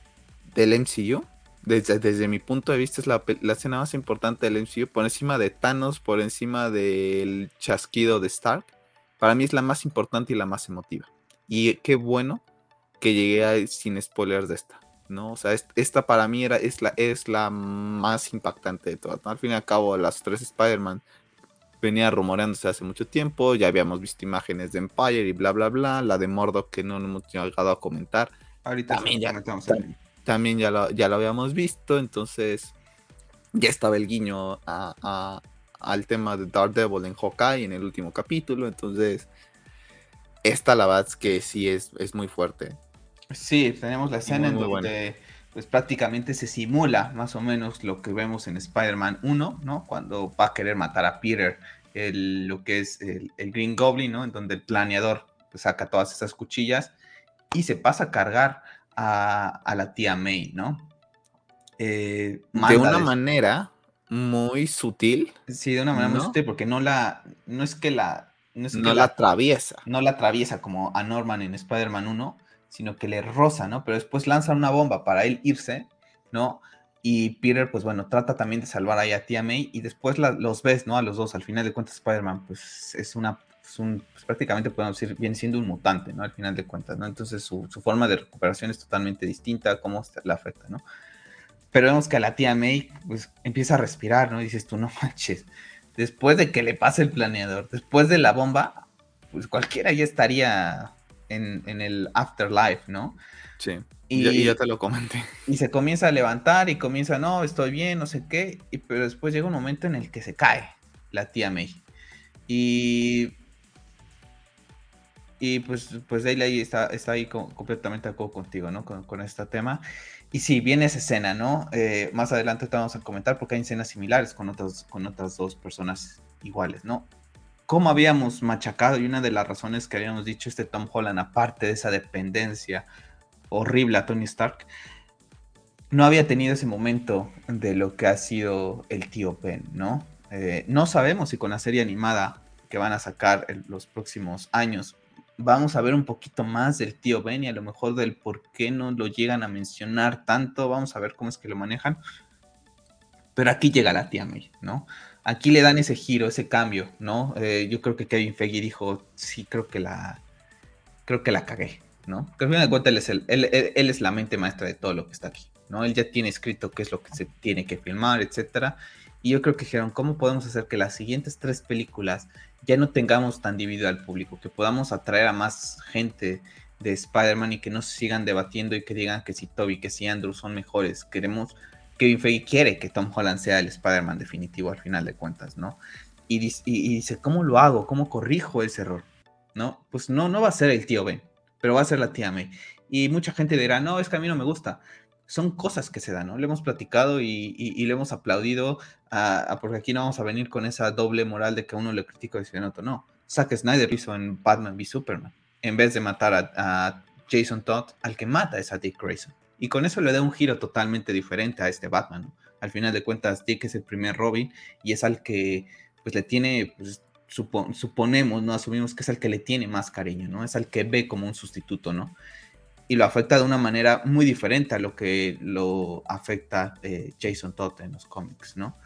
del MCU. Desde, desde mi punto de vista es la, escena más importante del MCU, por encima de Thanos, por encima del chasquido de Stark. Para mí es la más importante y la más emotiva. Y qué bueno que llegué a, sin spoilers de esta. ¿no? O sea, esta para mí era, es, la, es la más impactante de todas. Al fin y al cabo, las tres Spider-Man venía rumoreándose hace mucho tiempo, ya habíamos visto imágenes de Empire y bla, bla, bla, la de Mordok que no hemos llegado a comentar. Ahorita también ya, también ya lo, ya lo habíamos visto, entonces ya estaba el guiño a, al tema de Daredevil en Hawkeye en el último capítulo, entonces esta la verdad es que sí es, es muy fuerte. Sí, tenemos la escena en donde pues prácticamente se simula más o menos lo que vemos en Spider-Man 1, ¿no? Cuando va a querer matar a Peter, lo que es el, Green Goblin, ¿no? En donde el planeador pues, saca todas esas cuchillas y se pasa a cargar a, la tía May, ¿no? Eh, de una manera muy sutil. Sí, de una manera muy sutil, porque no la, no es que la, no, la, la, atraviesa. No la atraviesa como a Norman en Spider-Man 1, sino que le roza, ¿no? Pero después lanzan una bomba para él irse, ¿no? Y Peter, pues bueno, trata también de salvar ahí a Tía May y después los ves, ¿no? A los dos, al final de cuentas Spider-Man, pues es una, un, pues, prácticamente podemos decir, viene siendo un mutante, ¿no? Al final de cuentas, ¿no? Entonces su, forma de recuperación es totalmente distinta, cómo la afecta, ¿no? pero vemos que a la tía May pues empieza a respirar, ¿no? Y dices tú, no manches, después de que le pase el planeador, después de la bomba, pues cualquiera ya estaría en, el afterlife, ¿no? Sí. Y, ya te lo comenté. Y se comienza a levantar y comienza, no, estoy bien, no sé qué, y, pero después llega un momento en el que se cae la tía May. Y y pues, pues ahí está, está ahí completamente de acuerdo contigo, ¿no? Con, este tema. Y sí, viene esa escena, ¿no? Eh, más adelante te vamos a comentar porque hay escenas similares con otras, con otras dos personas iguales, ¿no? Cómo habíamos machacado y una de las razones que habíamos dicho este Tom Holland, aparte de esa dependencia horrible a Tony Stark, no había tenido ese momento de lo que ha sido el tío Ben, ¿no? Eh, no sabemos si con la serie animada que van a sacar en los próximos años vamos a ver un poquito más del tío Ben y a lo mejor del por qué no lo llegan a mencionar tanto. Vamos a ver cómo es que lo manejan. Pero aquí llega la tía May, ¿no? Aquí le dan ese giro, ese cambio, ¿no? Eh, yo creo que Kevin Feige dijo, sí, creo que la, creo que la cagué, ¿no? Porque al final de cuentas él es, él, es la mente maestra de todo lo que está aquí, ¿no? Él ya tiene escrito qué es lo que se tiene que filmar, etcétera. Y yo creo que dijeron, ¿cómo podemos hacer que las siguientes tres películas ya no tengamos tan dividido al público, que podamos atraer a más gente de Spider-Man y que no se sigan debatiendo y que digan que si Toby, que si Andrew son mejores. Queremos, Kevin Feige quiere que Tom Holland sea el Spider-Man definitivo al final de cuentas, ¿no? Y, dice, ¿cómo lo hago? ¿Cómo corrijo ese error? ¿No? Pues no, no va a ser el tío Ben, pero va a ser la tía May. Y mucha gente dirá, no, es que a mí no me gusta son cosas que se dan, ¿no? Le hemos platicado y, le hemos aplaudido, a, porque aquí no vamos a venir con esa doble moral de que a uno le critico y a otro no. Zack Snyder hizo en Batman v Superman, en vez de matar a, Jason Todd, al que mata es a Dick Grayson. Y con eso le da un giro totalmente diferente a este Batman. Al final de cuentas, Dick es el primer Robin y es al que pues le tiene, pues, suponemos, ¿no? Asumimos que es al que le tiene más cariño, ¿no? Es al que ve como un sustituto, ¿no? y lo afecta de una manera muy diferente a lo que lo afecta eh, Jason Todd en los cómics, ¿no?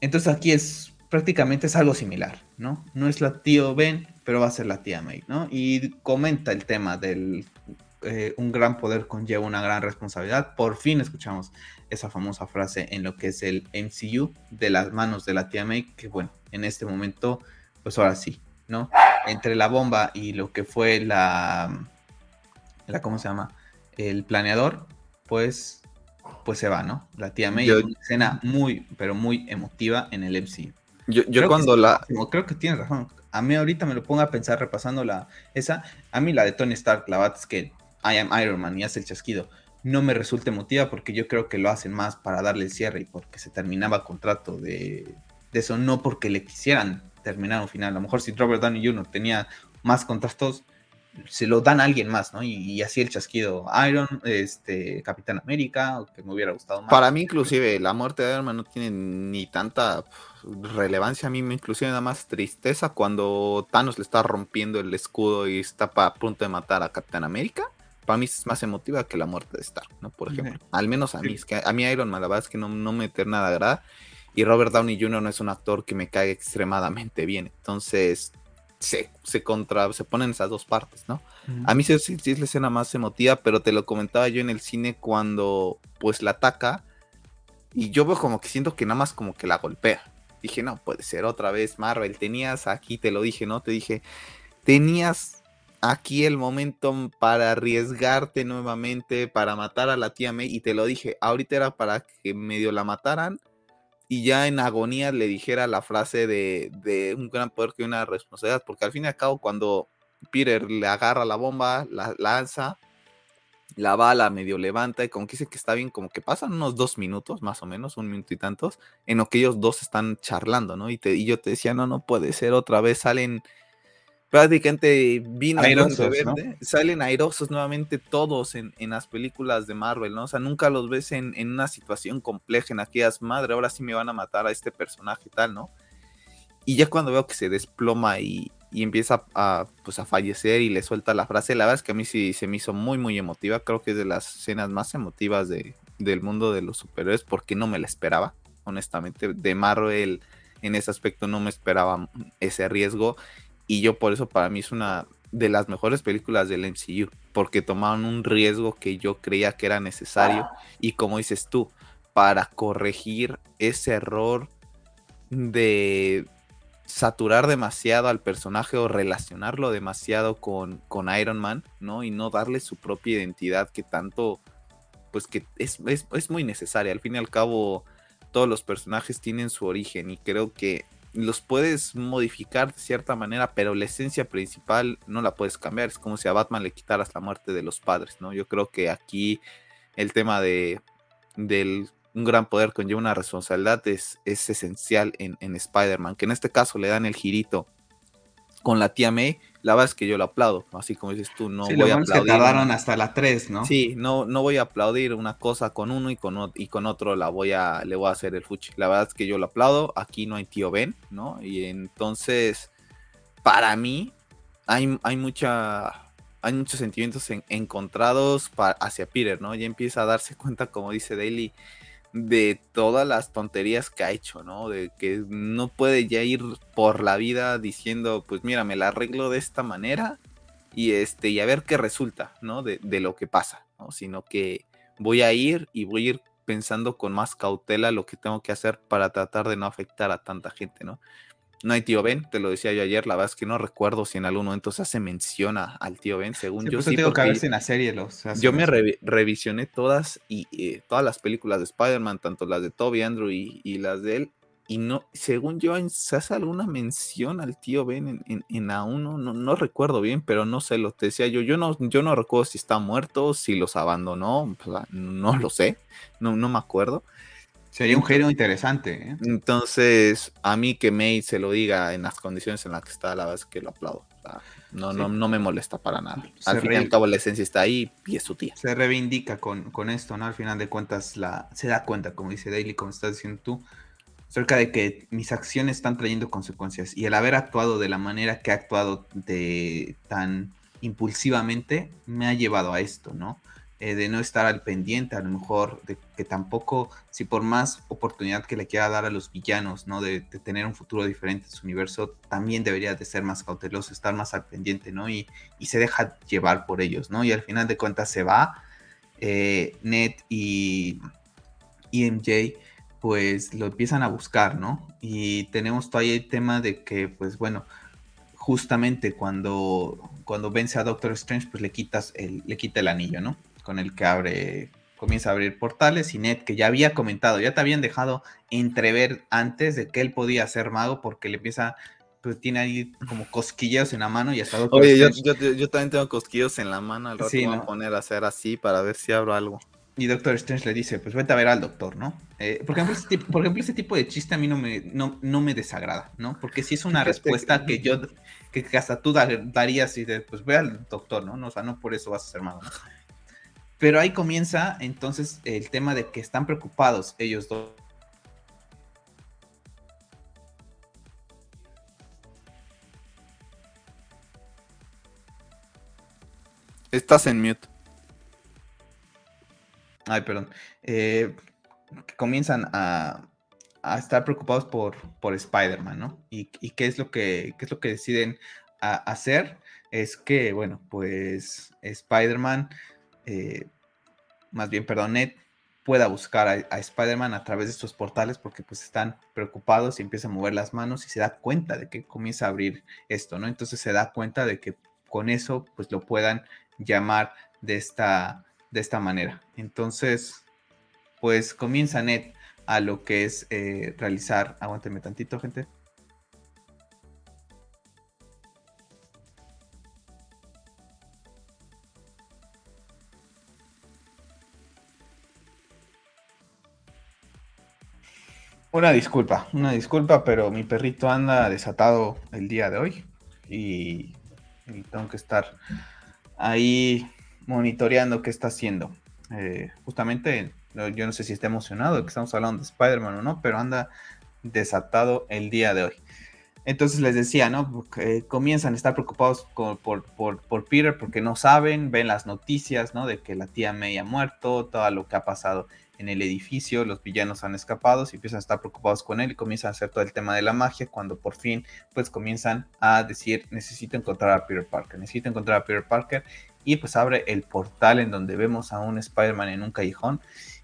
Entonces aquí es prácticamente es algo similar, ¿no? No es la tío Ben, pero va a ser la tía May, ¿no? Y comenta el tema del eh, un gran poder conlleva una gran responsabilidad. Por fin escuchamos esa famosa frase en lo que es el MCU de las manos de la tía May, que bueno, en este momento, pues ahora sí, ¿no? Entre la bomba y lo que fue la la ¿cómo se llama? El planeador, pues, pues se va, ¿no? La tía May, una escena muy, pero muy emotiva en el MCU. Yo, cuando la... Creo que tienes razón. A mí ahorita me lo pongo a pensar repasando la esa. A mí la de Tony Stark, la bat es que I am Iron Man y hace el chasquido. No me resulta emotiva porque yo creo que lo hacen más para darle el cierre y porque se terminaba contrato de, eso, no porque le quisieran terminar un final. A lo mejor si Robert Downey Jr. tenía más contratos, se lo dan a alguien más, ¿no? Y, así el chasquido Iron, este, Capitán América, que me hubiera gustado más. Para mí, inclusive, la muerte de Iron Man no tiene ni tanta relevancia. A mí me inclusive nada más tristeza cuando Thanos le está rompiendo el escudo y está a punto de matar a Capitán América. Para mí es más emotiva que la muerte de Stark, ¿no? Por ejemplo. Al menos a mí. Es que a mí Iron Man, la verdad es que no, no me nada agrada. Y Robert Downey Jr. no es un actor que me cae extremadamente bien. Entonces, se, se contra, se ponen esas dos partes, ¿no? A mí sí, sí, es la escena más emotiva, pero te lo comentaba yo en el cine cuando pues la ataca y yo veo como que siento que nada más como que la golpea. Dije, no, puede ser otra vez Marvel, tenías aquí, te lo dije, ¿no? Te dije, tenías aquí el momento para arriesgarte nuevamente, para matar a la tía May, y te lo dije, ahorita era para que medio la mataran y ya en agonía le dijera la frase de, un gran poder que una responsabilidad, porque al fin y al cabo cuando Peter le agarra la bomba, la lanza, la bala medio levanta y como que dice que está bien, como que pasan unos dos minutos más o menos, un minuto y tantos, en lo que ellos dos están charlando, ¿no? Y, te, y yo te decía, no, no puede ser, otra vez salen prácticamente vino verde, salen airosos nuevamente todos en, las películas de Marvel, ¿no? O sea, nunca los ves en, una situación compleja, en aquellas, madre, ahora sí me van a matar a este personaje y tal, ¿no? Y ya cuando veo que se desploma y, empieza a, pues, a fallecer y le suelta la frase, la verdad es que a mí sí se me hizo muy, muy emotiva, creo que es de las escenas más emotivas de, del mundo de los superhéroes, porque no me la esperaba, honestamente, de Marvel en ese aspecto no me esperaba ese riesgo y yo por eso para mí es una de las mejores películas del MCU, porque tomaron un riesgo que yo creía que era necesario y como dices tú, para corregir ese error de saturar demasiado al personaje o relacionarlo demasiado con, con Iron Man, ¿no? Y no darle su propia identidad que tanto, pues que es, es, es muy necesaria. Al fin y al cabo, todos los personajes tienen su origen y creo que los puedes modificar de cierta manera, pero la esencia principal no la puedes cambiar. Es como si a Batman le quitaras la muerte de los padres, ¿no? Yo creo que aquí el tema de del un gran poder conlleva una responsabilidad es, es esencial en, en Spider-Man, que en este caso le dan el girito con la tía May, la verdad es que yo lo aplaudo, así como dices tú, no voy a aplaudir. Que tardaron hasta la 3, ¿no? Sí, no, no voy a aplaudir una cosa con uno y con, y con otro la voy a, le voy a hacer el fuchi. La verdad es que yo lo aplaudo, aquí no hay tío Ben, ¿no? Y entonces, para mí, hay, hay mucha... Hay muchos sentimientos encontrados hacia Peter, ¿no? Ya empieza a darse cuenta, como dice Daily, de todas las tonterías que ha hecho, ¿no? De que no puede ya ir por la vida diciendo, pues mira, me la arreglo de esta manera y este, y a ver qué resulta, ¿no? De, de lo que pasa, ¿no? Sino que voy a ir y voy a ir pensando con más cautela lo que tengo que hacer para tratar de no afectar a tanta gente, ¿no? No hay tío Ben, te lo decía yo ayer, la verdad es que no recuerdo si en algún momento se hace mención al tío Ben, según yo pues sí. Tengo que ver en la serie los Yo me revisioné todas y eh, todas las películas de Spider-Man, tanto las de Toby, Andrew y, las de él, y no, según yo, se hace alguna mención al tío Ben en, en, en A1, no, no, recuerdo bien, pero no sé, lo te decía yo, yo no, yo no recuerdo si está muerto, si los abandonó, no lo sé, no, no me acuerdo. Sería un género interesante. ¿eh? Entonces, a mí que May se lo diga en las condiciones en las que está, la verdad es que lo aplaudo. no, no, no me molesta para nada. al fin y al cabo, la esencia está ahí y es su tía. Se reivindica con, con esto, ¿no? Al final de cuentas, la, se da cuenta, como dice Daily, como estás diciendo tú, acerca de que mis acciones están trayendo consecuencias. Y el haber actuado de la manera que ha actuado de tan impulsivamente me ha llevado a esto, ¿no? Eh, de no estar al pendiente, a lo mejor, de que tampoco, si por más oportunidad que le quiera dar a los villanos, ¿no? De, tener un futuro diferente en su universo, también debería de ser más cauteloso, estar más al pendiente, ¿no? Y, se deja llevar por ellos, ¿no? Y al final de cuentas se va, eh, Ned y, y MJ, pues lo empiezan a buscar, ¿no? Y tenemos todavía el tema de que, pues bueno, justamente cuando, cuando vence a Doctor Strange, pues le quitas el, le quita el anillo, ¿no? Con el que abre, comienza a abrir portales y Ned, que ya había comentado, ya te habían dejado entrever antes de que él podía ser mago porque le empieza, pues tiene ahí como cosquilleos en la mano y hasta Oye, yo, yo, también tengo cosquillos en la mano, al rato voy a poner a hacer así para ver si abro algo. Y Doctor Strange le dice, pues vete a ver al doctor, ¿no? Eh, por, ejemplo, ese tipo, por ejemplo, ese tipo de chiste a mí no me, no, no me desagrada, ¿no? Porque si es una respuesta que yo, que, hasta tú darías y de, pues ve al doctor, ¿no? ¿no? O sea, no por eso vas a ser mago, ¿no? Pero ahí comienza entonces el tema de que están preocupados ellos dos. Estás en mute. Ay, perdón. Eh, comienzan a, estar preocupados por, por Spider-Man, ¿no? Y, qué es lo que es lo que deciden hacer. Es que, bueno, pues Spider-Man eh, más bien, perdón, Ned pueda buscar a, Spider-Man a través de estos portales porque pues están preocupados y empieza a mover las manos y se da cuenta de que comienza a abrir esto, ¿no? Entonces se da cuenta de que con eso pues lo puedan llamar de esta, de esta manera. Entonces, pues comienza Ned a lo que es eh, realizar, aguánteme tantito gente. Una disculpa, una disculpa, pero mi perrito anda desatado el día de hoy y, tengo que estar ahí monitoreando qué está haciendo. Eh, justamente, yo no sé si está emocionado que estamos hablando de Spider-Man o no, pero anda desatado el día de hoy. Entonces les decía, ¿no? comienzan a estar preocupados por, por, Peter porque no saben, ven las noticias, ¿no? De que la tía May ha muerto, todo lo que ha pasado en el edificio, los villanos han escapado y empiezan a estar preocupados con él y comienzan a hacer todo el tema de la magia cuando por fin pues comienzan a decir necesito encontrar a Peter Parker, necesito encontrar a Peter Parker y pues abre el portal en donde vemos a un Spider-Man en un callejón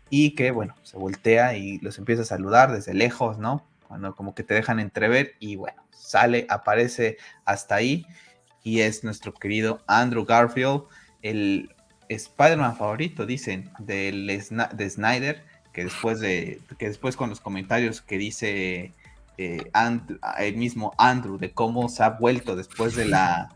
y que bueno, se voltea y los empieza a saludar desde lejos, ¿no? Cuando como que te dejan entrever y bueno, sale, aparece hasta ahí y es nuestro querido Andrew Garfield, el Spider-Man favorito, dicen, del, de Snyder, que después, de, que después con los comentarios que dice eh, el mismo Andrew de cómo se ha vuelto después de la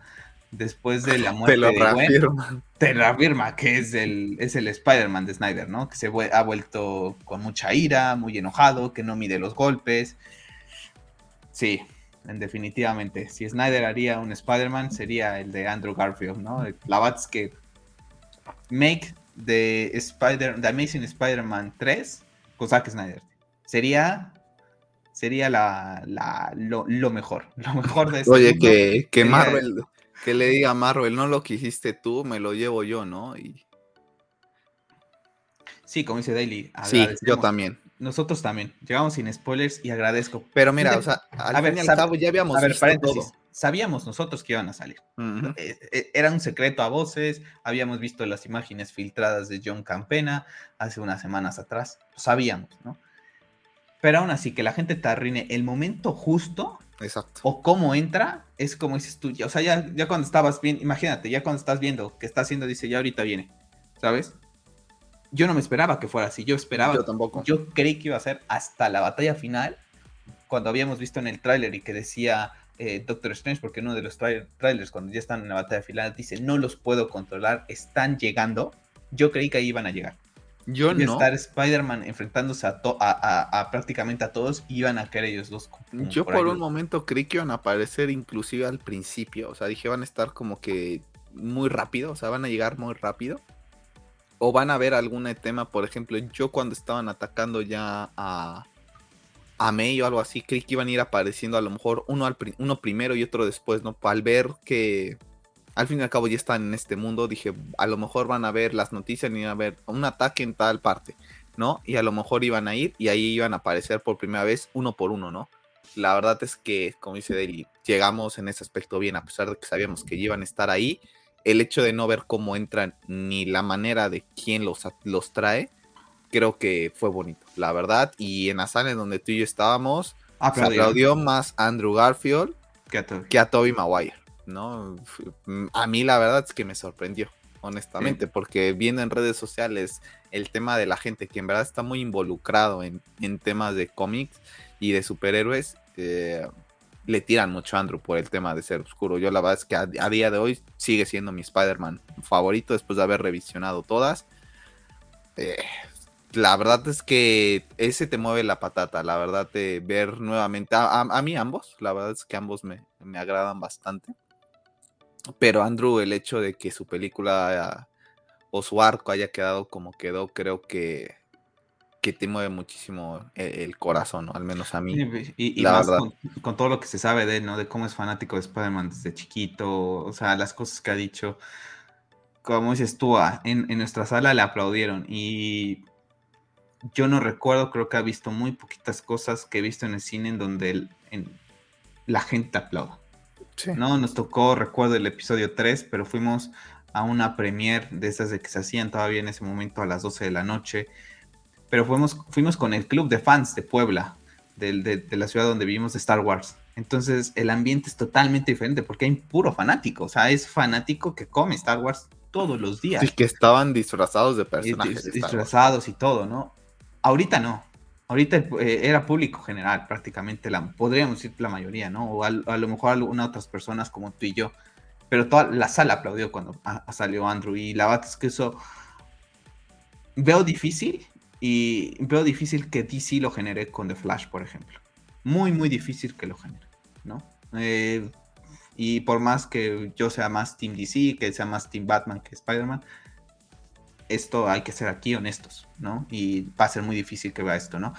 después de la muerte te lo de Gwen, te reafirma que es el, es el Spider-Man de Snyder, ¿no? Que se ha vuelto con mucha ira, muy enojado, que no mide los golpes. Sí, definitivamente. Si Snyder haría un Spider-Man, sería el de Andrew Garfield, ¿no? La verdad es que make de Spider, The Amazing Spider-Man 3 con Zack Snyder. Sería sería la, la lo, mejor. Lo mejor de este Oye, que, que Marvel, que le diga a Marvel, no lo que hiciste tú, me lo llevo yo, ¿no? Y... Sí, como dice Daily. Sí, yo también. Nosotros también. Llegamos sin spoilers y agradezco. Pero mira, o sea, al a ver, fin y al cabo ya habíamos a ver, visto todo sabíamos nosotros que iban a salir. Eh, eh, era un secreto a voces, habíamos visto las imágenes filtradas de John Campena hace unas semanas atrás, sabíamos, ¿no? Pero aún así, que la gente te arruine el momento justo, Exacto. o cómo entra, es como dices tú, o sea, ya, ya cuando estabas bien, imagínate, ya cuando estás viendo que está haciendo, dice, ya ahorita viene, ¿sabes? Yo no me esperaba que fuera así, yo esperaba, yo tampoco. Yo creí que iba a ser hasta la batalla final, cuando habíamos visto en el tráiler y que decía eh, Doctor Strange, porque uno de los trailers, cuando ya están en la batalla final, dice: No los puedo controlar, están llegando. Yo creí que ahí iban a llegar. Yo no. estar Spider-Man enfrentándose a, prácticamente a todos, iban a caer ellos dos. Yo por, un momento creí que iban a aparecer inclusive al principio. O sea, dije, van a estar como que muy rápido. O sea, van a llegar muy rápido. O van a ver algún tema, por ejemplo, yo cuando estaban atacando ya a, a May o algo así, creí que iban a ir apareciendo a lo mejor uno, al uno primero y otro después, ¿no? Al ver que al fin y al cabo ya están en este mundo, dije, a lo mejor van a ver las noticias van a ver un ataque en tal parte, ¿no? Y a lo mejor iban a ir y ahí iban a aparecer por primera vez uno por uno, ¿no? La verdad es que, como dice Deli, llegamos en ese aspecto bien, a pesar de que sabíamos que iban a estar ahí. El hecho de no ver cómo entran ni la manera de quién los, los trae, creo que fue bonito, la verdad. Y en la sala en donde tú y yo estábamos, se aplaudió más Andrew Garfield que a, Toby Maguire, ¿no? A mí la verdad es que me sorprendió, honestamente, porque viendo en redes sociales el tema de la gente que en verdad está muy involucrado en, temas de cómics y de superhéroes, eh, le tiran mucho a Andrew por el tema de ser oscuro. Yo la verdad es que a, a día de hoy sigue siendo mi Spider-Man favorito después de haber revisionado todas. Eh, la verdad es que ese te mueve la patata, la verdad, de ver nuevamente, a, mí ambos, la verdad es que ambos me, agradan bastante. Pero Andrew, el hecho de que su película o su arco haya quedado como quedó, creo que, que te mueve muchísimo e, el, corazón, al menos a mí. y, más con, todo lo que se sabe de él, ¿no? De cómo es fanático de Spider-Man desde chiquito, o sea, las cosas que ha dicho. Como dices tú, ah, en, en nuestra sala le aplaudieron y yo no recuerdo, creo que ha visto muy poquitas cosas que he visto en el cine en donde la gente aplauda. No, nos tocó, recuerdo el episodio 3, pero fuimos a una premiere de esas de que se hacían todavía en ese momento a las 12 de la noche. Pero fuimos, fuimos con el club de fans de Puebla, de, la ciudad donde vivimos de Star Wars. Entonces el ambiente es totalmente diferente porque hay puro fanático. O sea, es fanático que come Star Wars todos los días. Y que estaban disfrazados de personajes. disfrazados y todo, ¿no? Ahorita no. Ahorita eh, era público general, prácticamente, la, podríamos decir la mayoría, ¿no? O a, lo mejor algunas otras personas como tú y yo. Pero toda la sala aplaudió cuando salió Andrew. Y la verdad es que eso veo difícil. Y veo difícil que DC lo genere con The Flash, por ejemplo. Muy, muy difícil que lo genere, ¿no? Eh, y por más que yo sea más Team DC, que sea más Team Batman que Spider-Man, esto hay que ser aquí honestos, ¿no? Y va a ser muy difícil que vea esto, ¿no?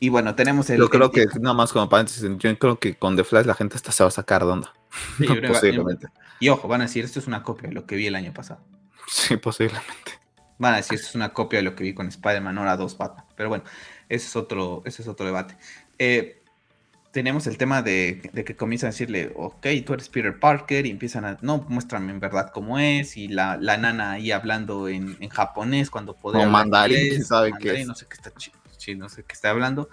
Y bueno, tenemos el. Yo creo que, nada más como paréntesis, yo creo que con The Flash la gente hasta se va a sacar de onda. Sí, posiblemente. Y ojo, van a decir, esto es una copia de lo que vi el año pasado. Sí, posiblemente. van a decir, esto es una copia de lo que vi con Spider-Man, ahora dos Batman. Pero bueno, ese es otro, ese es otro debate. Eh, tenemos el tema de, que comienzan a decirle, ok, tú eres Peter Parker, y empiezan a, no, muéstrame en verdad cómo es, y la, nana ahí hablando en, japonés cuando podía. No, mandarín, sabe qué No sé qué está, no sé qué está hablando.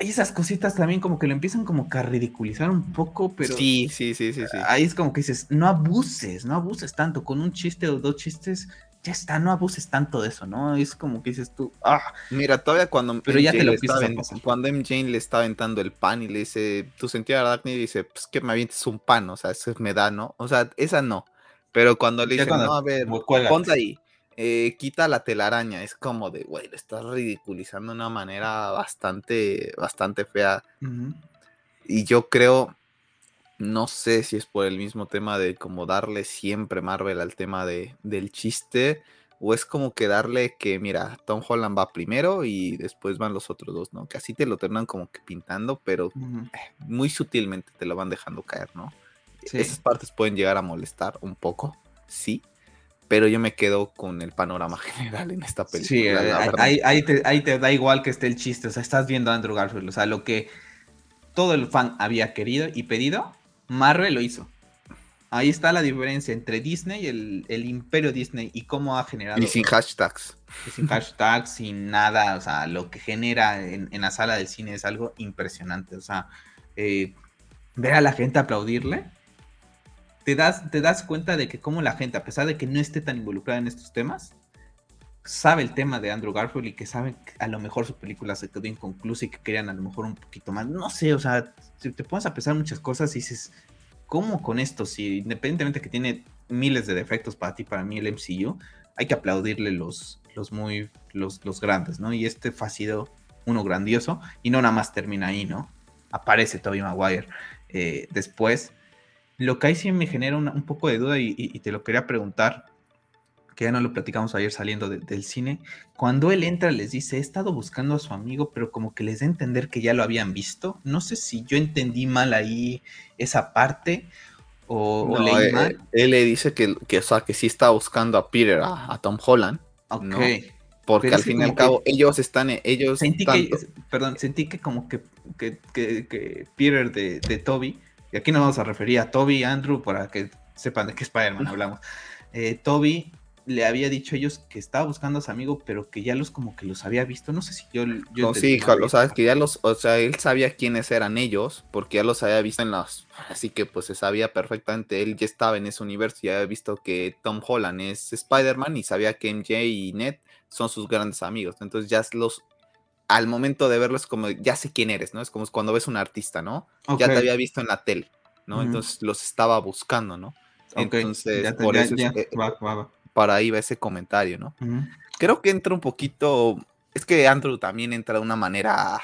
Hay esas cositas también como que lo empiezan como que a ridiculizar un poco, pero... Sí, sí, sí, sí, sí. Ahí es como que dices, no abuses, no abuses tanto, con un chiste o dos chistes ya está, no abuses tanto de eso, ¿no? Es como que dices tú, ah. Mira, todavía cuando pero ya te lo cuando MJ le está aventando el pan y le dice, tu sentido de y dice, pues que me avientes un pan, o sea, eso me da, ¿no? O sea, esa no. Pero cuando le dice, no, a ver, ponte ahí, eh, quita la telaraña, es como de, güey, le estás ridiculizando de una manera bastante, bastante fea. Y yo creo, no sé si es por el mismo tema de como darle siempre Marvel al tema de, del chiste, o es como que darle que, mira, Tom Holland va primero y después van los otros dos, ¿no? Que así te lo terminan como que pintando, pero eh, muy sutilmente te lo van dejando caer, ¿no? Esas partes pueden llegar a molestar un poco, sí, pero yo me quedo con el panorama general en esta película. Sí, ahí, ahí, te, ahí, te, da igual que esté el chiste, o sea, estás viendo a Andrew Garfield, o sea, lo que todo el fan había querido y pedido, Marvel lo hizo. Ahí está la diferencia entre Disney, el, el imperio Disney y cómo ha generado. Y sin hashtags. sin hashtags, sin nada. O sea, lo que genera en, la sala del cine es algo impresionante. O sea, eh, ver a la gente aplaudirle, te das, te das cuenta de que como la gente, a pesar de que no esté tan involucrada en estos temas, sabe el tema de Andrew Garfield y que sabe que a lo mejor su película se quedó inconclusa y que querían a lo mejor un poquito más. No sé, o sea, si te pones a pensar muchas cosas y dices, ¿cómo con esto? Si independientemente que tiene miles de defectos para ti, para mí el MCU, hay que aplaudirle los, los muy, los, los grandes, ¿no? Y este ha sido uno grandioso y no nada más termina ahí, ¿no? Aparece Tobey Maguire eh, después. Lo que ahí sí me genera un poco de duda y te lo quería preguntar que ya no lo platicamos ayer saliendo del cine, cuando él entra les dice, he estado buscando a su amigo, pero como que les da a entender que ya lo habían visto. No sé si yo entendí mal ahí esa parte o, leí eh, mal. Él, le dice que, que, o sea, que sí está buscando a Peter, a, Tom Holland. Ok. Porque al fin y al cabo ellos están, ellos... Sentí que, perdón, sentí que como que, que, que Peter de, de, Toby, y aquí nos vamos a referir a Toby, Andrew, para que sepan de qué Spider-Man hablamos. Eh, Toby le había dicho a ellos que estaba buscando a su amigo, pero que ya los como que los había visto. No sé si yo. yo no, sí, lo sabes que ya los. O sea, él sabía quiénes eran ellos, porque ya los había visto en las. Así que pues se sabía perfectamente. Él ya estaba en ese universo y había visto que Tom Holland es Spider-Man y sabía que MJ y Ned son sus grandes amigos. Entonces ya los. Al momento de verlos, como ya sé quién eres, ¿no? Es como cuando ves un artista, ¿no? Ya te había visto en la tele, ¿no? Entonces los estaba buscando, ¿no? Entonces, por eso para ahí va ese comentario, ¿no? Creo que entra un poquito, es que Andrew también entra de una manera,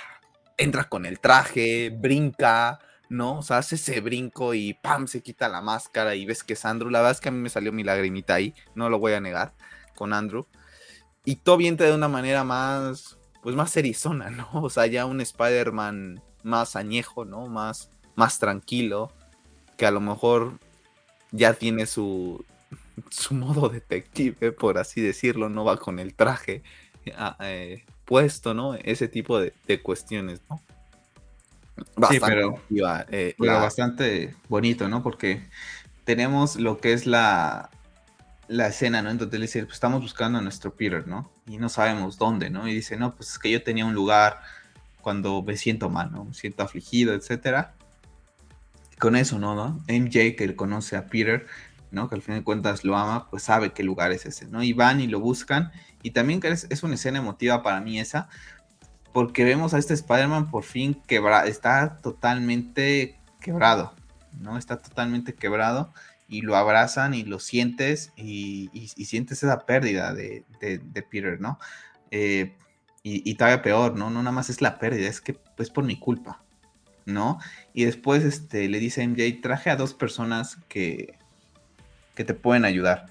entra con el traje, brinca, ¿no? O sea, hace ese brinco y ¡pam! se quita la máscara y ves que es Andrew. La verdad es que a mí me salió mi lagrimita ahí, no lo voy a negar, con Andrew. Y Toby entra de una manera más, pues más erizona, ¿no? O sea, ya un Spider-Man más añejo, ¿no? Más, más tranquilo, que a lo mejor ya tiene su, su modo detective, por así decirlo, no va con el traje eh, puesto, ¿no? Ese tipo de, cuestiones, ¿no? Bastante sí, eh, pero, bastante bonito, ¿no? Porque tenemos lo que es la, la escena, ¿no? Entonces le dice, pues estamos buscando a nuestro Peter, ¿no? Y no sabemos dónde, ¿no? Y dice, no, pues es que yo tenía un lugar cuando me siento mal, ¿no? Me siento afligido, etcétera. Con eso, ¿no? ¿no? MJ, que conoce a Peter, ¿no? Que al fin de cuentas lo ama, pues sabe qué lugar es ese, ¿no? Y van y lo buscan. Y también es, una escena emotiva para mí esa, porque vemos a este Spider-Man por fin quebrado, está totalmente quebrado, ¿no? Está totalmente quebrado y lo abrazan y lo sientes y, sientes esa pérdida de, Peter, ¿no? Eh, y, todavía peor, ¿no? No nada más es la pérdida, es que es por mi culpa, ¿no? Y después este, le dice a MJ, traje a dos personas que, que te pueden ayudar.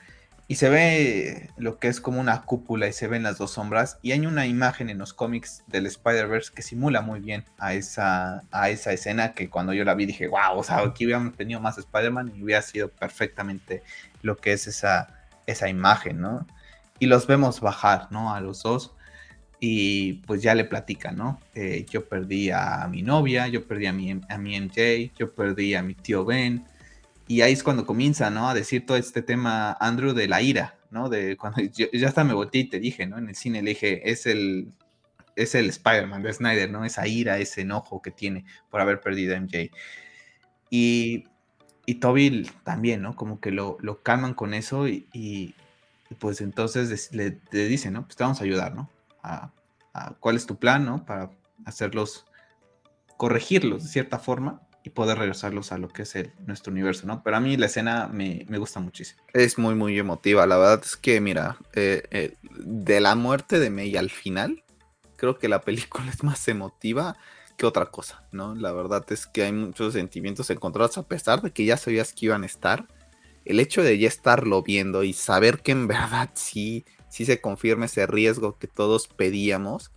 Y se ve lo que es como una cúpula y se ven las dos sombras. Y hay una imagen en los cómics del Spider-Verse que simula muy bien a esa, a esa escena que cuando yo la vi dije, wow, o sea, aquí hubiéramos tenido más Spider-Man y hubiera sido perfectamente lo que es esa, esa imagen, ¿no? y los vemos bajar, ¿no? A los dos. Y pues ya le platican, ¿no? Eh, yo perdí a mi novia, yo perdí a mi, a mi MJ, yo perdí a mi tío Ben. Y ahí es cuando comienza, ¿no? A decir todo este tema, Andrew, de la ira, ¿no? De cuando yo, ya hasta me volteé y te dije, ¿no? En el cine le dije, es el, es el Spider-Man de Snyder, ¿no? Esa ira, ese enojo que tiene por haber perdido a MJ. Y, y Toby también, ¿no? Como que lo, lo calman con eso y, pues entonces le, dicen, ¿no? Pues te vamos a ayudar, ¿no? A, ¿Cuál es tu plan, ¿no? Para hacerlos, corregirlos de cierta forma y poder regresarlos a lo que es el, nuestro universo, ¿no? Pero a mí la escena me, gusta muchísimo. Es muy, muy emotiva. La verdad es que, mira, eh, eh, de la muerte de May al final, creo que la película es más emotiva que otra cosa, ¿no? La verdad es que hay muchos sentimientos encontrados a pesar de que ya sabías que iban a estar. El hecho de ya estarlo viendo y saber que en verdad sí, sí se confirma ese riesgo que todos pedíamos,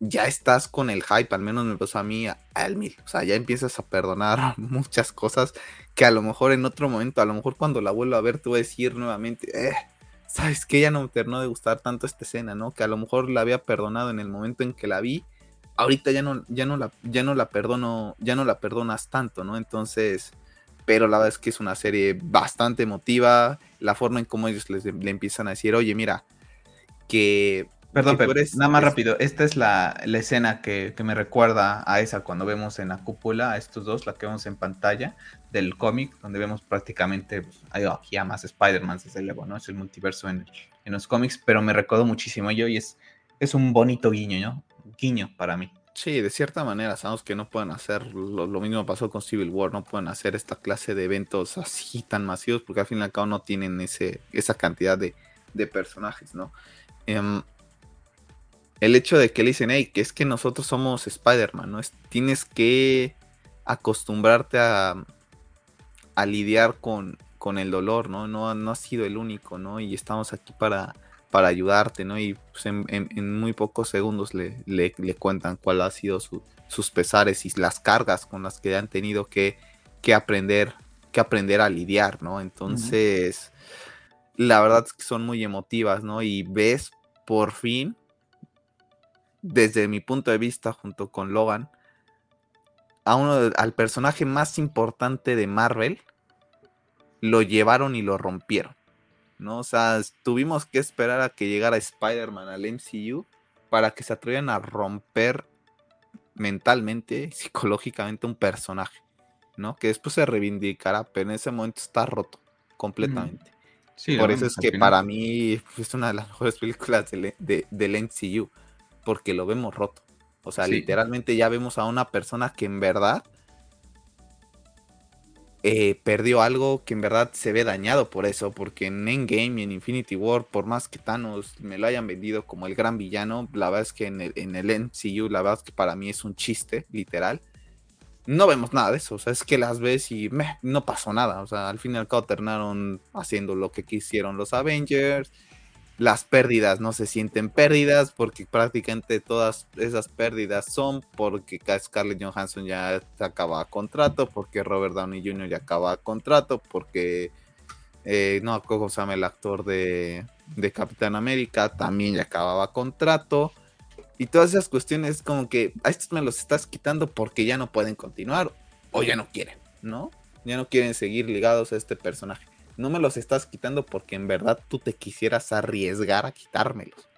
ya estás con el hype, al menos me pasó a mí al mil. O sea, ya empiezas a perdonar muchas cosas que a lo mejor en otro momento, a lo mejor cuando la vuelvo a ver, te voy a decir nuevamente, eh, ¿sabes qué? Ya no me terminó de gustar tanto esta escena, ¿no? Que a lo mejor la había perdonado en el momento en que la vi ahorita ya no, ya no la, ya no la perdono, ya no la perdonas tanto, ¿no? Entonces, pero la verdad es que es una serie bastante emotiva, la forma en cómo ellos les, le empiezan a decir, oye, mira, que... Perdón, pero nada más rápido, esta es la, la escena que, que, me recuerda a esa cuando vemos en la cúpula a estos dos, la que vemos en pantalla del cómic, donde vemos prácticamente, pues, hay aquí a más Spider-Man desde luego, ¿no? Es el multiverso en, en los cómics, pero me recuerdo muchísimo yo y es, es un bonito guiño, ¿no? guiño para mí. Sí, de cierta manera sabemos que no pueden hacer, lo, mismo pasó con Civil War, no pueden hacer esta clase de eventos así tan masivos porque al fin y al cabo no tienen ese, esa cantidad de, personajes, ¿no? Em, el hecho de que le dicen, hey, que es que nosotros somos Spider-Man, ¿no? Es, tienes que acostumbrarte a, a lidiar con, con el dolor, ¿no? ¿no? No has sido el único, ¿no? Y estamos aquí para para ayudarte, ¿no? Y pues, en, muy pocos segundos le, le, cuentan cuál ha sido sus pesares y las cargas con las que han tenido que, que aprender, que aprender a lidiar, ¿no? Entonces, la verdad es que son muy emotivas, ¿no? Y ves por fin, desde mi punto de vista, junto con Logan, a uno, al personaje más importante de Marvel, lo llevaron y lo rompieron. ¿no? O sea, tuvimos que esperar a que llegara Spider-Man al MCU para que se atrevieran a romper mentalmente, psicológicamente un personaje, ¿no? Que después se reivindicará, pero en ese momento está roto completamente. Por eso es que para mí es una de las mejores películas del, del MCU, porque lo vemos roto. O sea, literalmente ya vemos a una persona que en verdad eh, perdió algo que en verdad se ve dañado por eso, porque en Endgame y en Infinity War, por más que Thanos me lo hayan vendido como el gran villano, la verdad es que en el, en el MCU, la verdad es que para mí es un chiste, literal. No vemos nada de eso, o sea, es que las ves y no pasó nada, o sea, al fin y al cabo terminaron haciendo lo que quisieron los Avengers, las pérdidas no se sienten pérdidas porque prácticamente todas esas pérdidas son porque Scarlett Johansson ya acaba contrato, porque Robert Downey Jr. ya acaba contrato, porque eh, no cómo se llama el actor de, de, Capitán América también ya acababa contrato. Y todas esas cuestiones como que a estos me los estás quitando porque ya no pueden continuar o ya no quieren, ¿no? Ya no quieren seguir ligados a este personaje no me los estás quitando porque en verdad tú te quisieras arriesgar a quitármelos.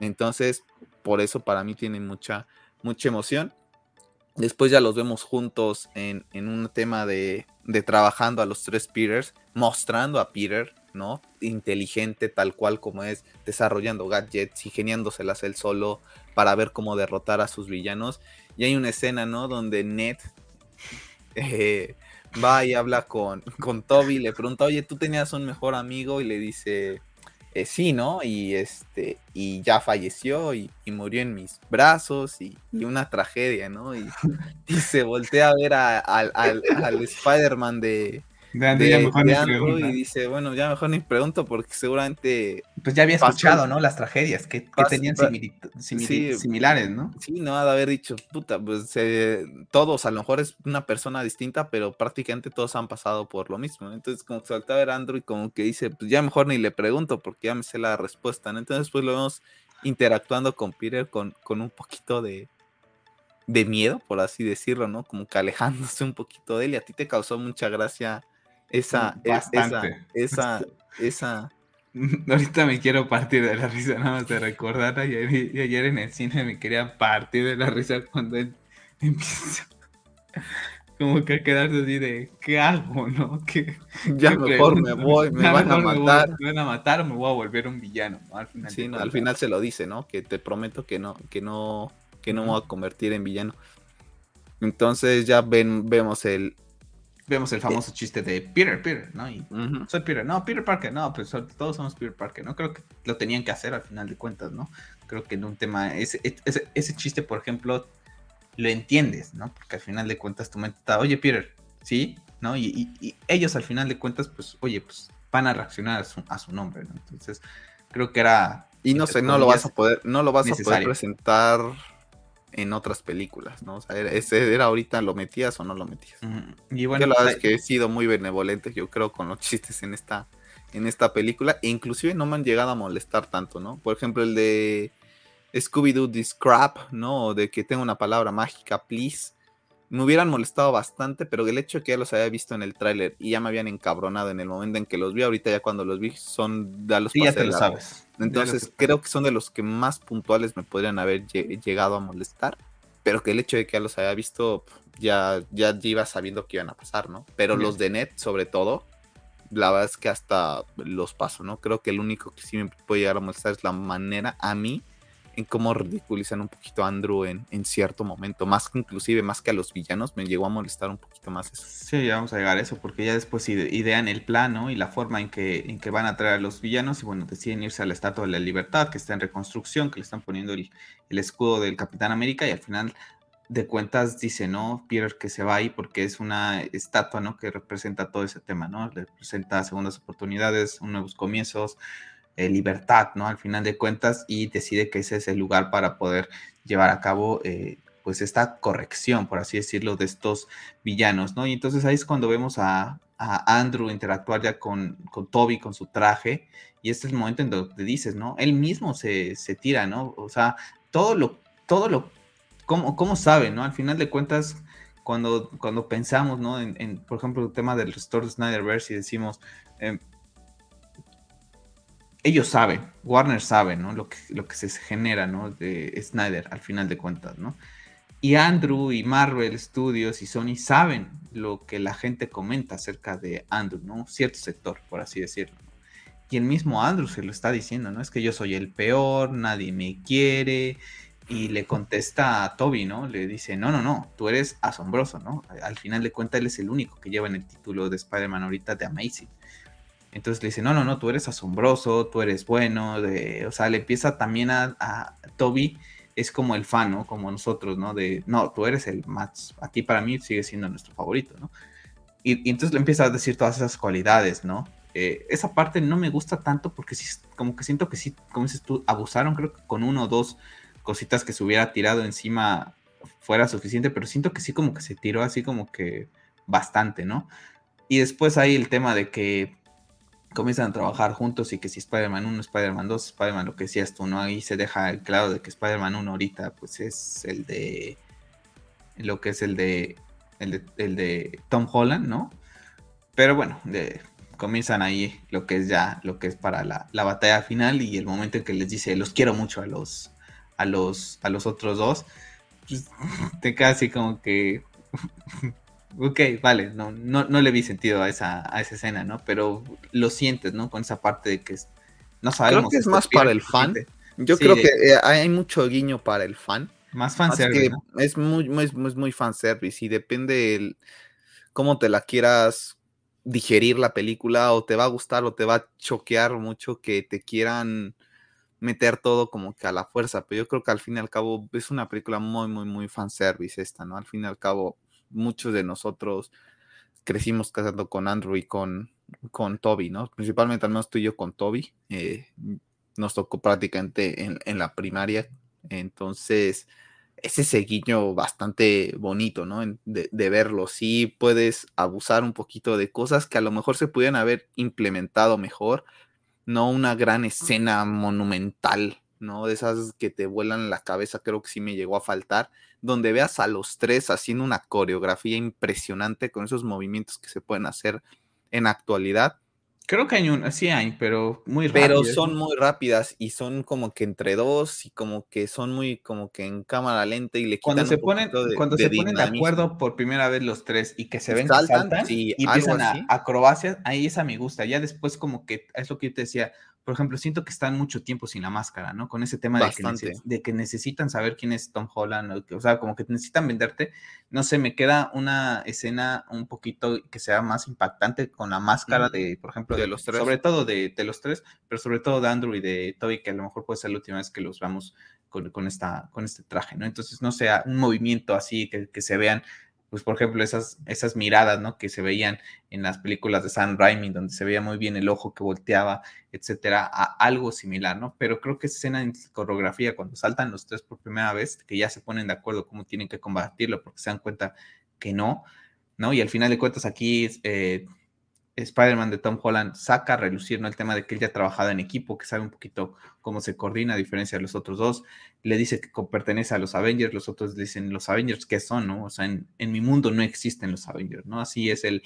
Entonces, por eso para mí tiene mucha, mucha emoción. Después ya los vemos juntos en, un tema de, de, trabajando a los tres Peters, mostrando a Peter, ¿no? Inteligente tal cual como es, desarrollando gadgets, ingeniándoselas él solo para ver cómo derrotar a sus villanos. Y hay una escena, ¿no? Donde Ned eh, va y habla con, con Toby, le pregunta, oye, tú tenías un mejor amigo y le dice, eh, sí, ¿no? Y este, y ya falleció y, murió en mis brazos y, una tragedia, ¿no? Y, se voltea a ver al, Spider-Man de, de, y dice, bueno, ya mejor ni pregunto porque seguramente pues ya había escuchado, ¿no? Las tragedias que, tenían similares, ¿no? Sí, no, de haber dicho, puta, pues eh, todos, a lo mejor es una persona distinta, pero prácticamente todos han pasado por lo mismo. Entonces, como salta a ver Andrew y como que dice, pues ya mejor ni le pregunto porque ya me sé la respuesta, Entonces, pues lo vemos interactuando con Peter con, con un poquito de, de miedo, por así decirlo, ¿no? Como que alejándose un poquito de él y a ti te causó mucha gracia esa, esa, esa, esa Ahorita me quiero partir de la risa, nada más de recordar ayer, y ayer en el cine me quería partir de la risa cuando él empieza como que a quedarse así de ¿qué hago? ¿no? ¿Qué, ya mejor me voy, me van a matar. Me, van a matar o me voy a volver un villano, Al final, sí, al final se lo dice, ¿no? Que te prometo que no, que no, que no me voy a convertir en villano. Entonces ya ven, vemos el, vemos el famoso chiste de Peter, Peter, ¿no? Y soy Peter, no, Peter Parker, no, pues todos somos Peter Parker, ¿no? Creo que lo tenían que hacer al final de cuentas, ¿no? Creo que en un tema, ese, ese, chiste, por ejemplo, lo entiendes, ¿no? Porque al final de cuentas tu mente está, oye, Peter, ¿sí? ¿No? Y, ellos al final de cuentas, pues, oye, pues van a reaccionar a su, a su nombre, ¿no? Entonces, creo que era... Y no sé, no lo vas a poder, no lo vas a poder presentar en otras películas, ¿no? O sea, ese era ahorita, ¿lo metías o no lo metías? Y bueno, la verdad es que he sido muy benevolente, yo creo, con los chistes en esta, en esta película, e inclusive no me han llegado a molestar tanto, ¿no? Por ejemplo, el de Scooby-Doo This Crap, ¿no? De que tenga una palabra mágica, please me hubieran molestado bastante, pero el hecho de que ya los había visto en el tráiler y ya me habían encabronado en el momento en que los vi, ahorita ya cuando los vi son de los sí, ya te lo sabes. Entonces creo que son de los que más puntuales me podrían haber llegado a molestar, pero que el hecho de que ya los había visto ya, ya iba sabiendo que iban a pasar, ¿no? Pero los de Net, sobre todo, la verdad es que hasta los paso, ¿no? Creo que el único que sí me puede llegar a molestar es la manera a mí en cómo ridiculizan un poquito a Andrew en, en, cierto momento, más que inclusive más que a los villanos, me llegó a molestar un poquito más eso. Sí, ya vamos a llegar a eso, porque ya después idean el plano y la forma en que, en que van a traer a los villanos y bueno, deciden irse a la Estatua de la Libertad, que está en reconstrucción, que le están poniendo el, escudo del Capitán América y al final de cuentas dice, ¿no? Peter que se va ahí porque es una estatua, ¿no? Que representa todo ese tema, ¿no? Representa segundas oportunidades, nuevos comienzos, eh, libertad, ¿no? Al final de cuentas, y decide que ese es el lugar para poder llevar a cabo, eh, pues, esta corrección, por así decirlo, de estos villanos, ¿no? Y entonces ahí es cuando vemos a, Andrew interactuar ya con, con, Toby, con su traje, y este es el momento en donde dices, ¿no? Él mismo se, tira, ¿no? O sea, todo lo, todo lo, ¿cómo, cómo sabe, ¿no? Al final de cuentas, cuando, cuando pensamos, ¿no? En, por ejemplo, el tema del restore de Snyderverse y decimos, em, ellos saben, Warner sabe, ¿no? Lo que, se genera, ¿no? De Snyder al final de cuentas, ¿no? Y Andrew y Marvel Studios y Sony saben lo que la gente comenta acerca de Andrew, ¿no? Cierto sector, por así decirlo. Y el mismo Andrew se lo está diciendo, ¿no? Es que yo soy el peor, nadie me quiere. Y le contesta a Toby, ¿no? Le dice, no, no, no, tú eres asombroso, ¿no? Al final de cuentas, él es el único que lleva en el título de Spider-Man ahorita de Amazing. Entonces le dice, no, no, no, tú eres asombroso, tú eres bueno, de, o sea, le empieza también a, Toby, es como el fan, ¿no? Como nosotros, ¿no? De, no, tú eres el más, a ti para mí sigue siendo nuestro favorito, ¿no? Y, entonces le empieza a decir todas esas cualidades, ¿no? Eh, esa parte no me gusta tanto porque sí, como que siento que sí, como dices tú, abusaron, creo que con uno o dos cositas que se hubiera tirado encima fuera suficiente, pero siento que sí como que se tiró así como que bastante, ¿no? Y después hay el tema de que comienzan a trabajar juntos y que si Spider-Man 1, Spider-Man 2, Spider-Man lo que decías tú, ¿no? Ahí se deja claro de que Spider-Man 1 ahorita pues es el de lo que es el de el de, Tom Holland, ¿no? Pero bueno, comienzan ahí lo que es ya lo que es para la, batalla final y el momento en que les dice los quiero mucho a los a los a los otros dos, pues, te queda así como que ok, vale, no, no, no le vi sentido a esa, a esa escena, ¿no? Pero lo sientes, ¿no? Con esa parte de que no sabemos. Creo que es más para el fan. Yo creo que eh, hay mucho guiño para el fan. Más fanservice. ¿no? Es muy, muy, muy, muy fanservice y depende el, cómo te la quieras digerir la película o te va a gustar o te va a choquear mucho que te quieran meter todo como que a la fuerza, pero yo creo que al fin y al cabo es una película muy, muy, muy fanservice esta, ¿no? Al fin y al cabo muchos de nosotros crecimos casando con Andrew y con, con Toby, ¿no? Principalmente al menos tú y yo con Toby. Eh, nos tocó prácticamente en, la primaria. Entonces, es ese guiño bastante bonito, ¿no? De, de, verlo. Sí puedes abusar un poquito de cosas que a lo mejor se pudieran haber implementado mejor, no una gran escena monumental, ¿no? De esas que te vuelan la cabeza, creo que sí me llegó a faltar, donde veas a los tres haciendo una coreografía impresionante con esos movimientos que se pueden hacer en actualidad Creo que hay un, sí hay, pero muy rápidas. Pero son muy rápidas y son como que entre dos y como que son muy como que en cámara lenta y le quitan cuando se ponen de, cuando se ponen de acuerdo por primera vez los tres y que se ven saltan, que saltan y empiezan a acrobacias, ahí esa me gusta. Ya después como que es lo que yo te decía, por ejemplo, siento que están mucho tiempo sin la máscara, ¿no? Con ese tema de que, de que, necesitan saber quién es Tom Holland, o, sea, como que necesitan venderte. No sé, me queda una escena un poquito que sea más impactante con la máscara de, por ejemplo, de, los tres. Sobre todo de, los tres, pero sobre todo de Andrew y de Toby, que a lo mejor puede ser la última vez que los vamos con, esta, con este traje, ¿no? Entonces, no sea un movimiento así que, que se vean pues por ejemplo, esas, esas miradas, ¿no? Que se veían en las películas de Sam Raimi, donde se veía muy bien el ojo que volteaba, etcétera, a algo similar, ¿no? Pero creo que esa escena en coreografía, cuando saltan los tres por primera vez, que ya se ponen de acuerdo cómo tienen que combatirlo, porque se dan cuenta que no, ¿no? Y al final de cuentas aquí eh, Spider-Man de Tom Holland saca a relucir ¿no? el tema de que él ya ha trabajado en equipo, que sabe un poquito cómo se coordina a diferencia de los otros dos. Le dice que pertenece a los Avengers, los otros dicen los Avengers, ¿qué son? ¿no? O sea, en, mi mundo no existen los Avengers, ¿no? Así es el,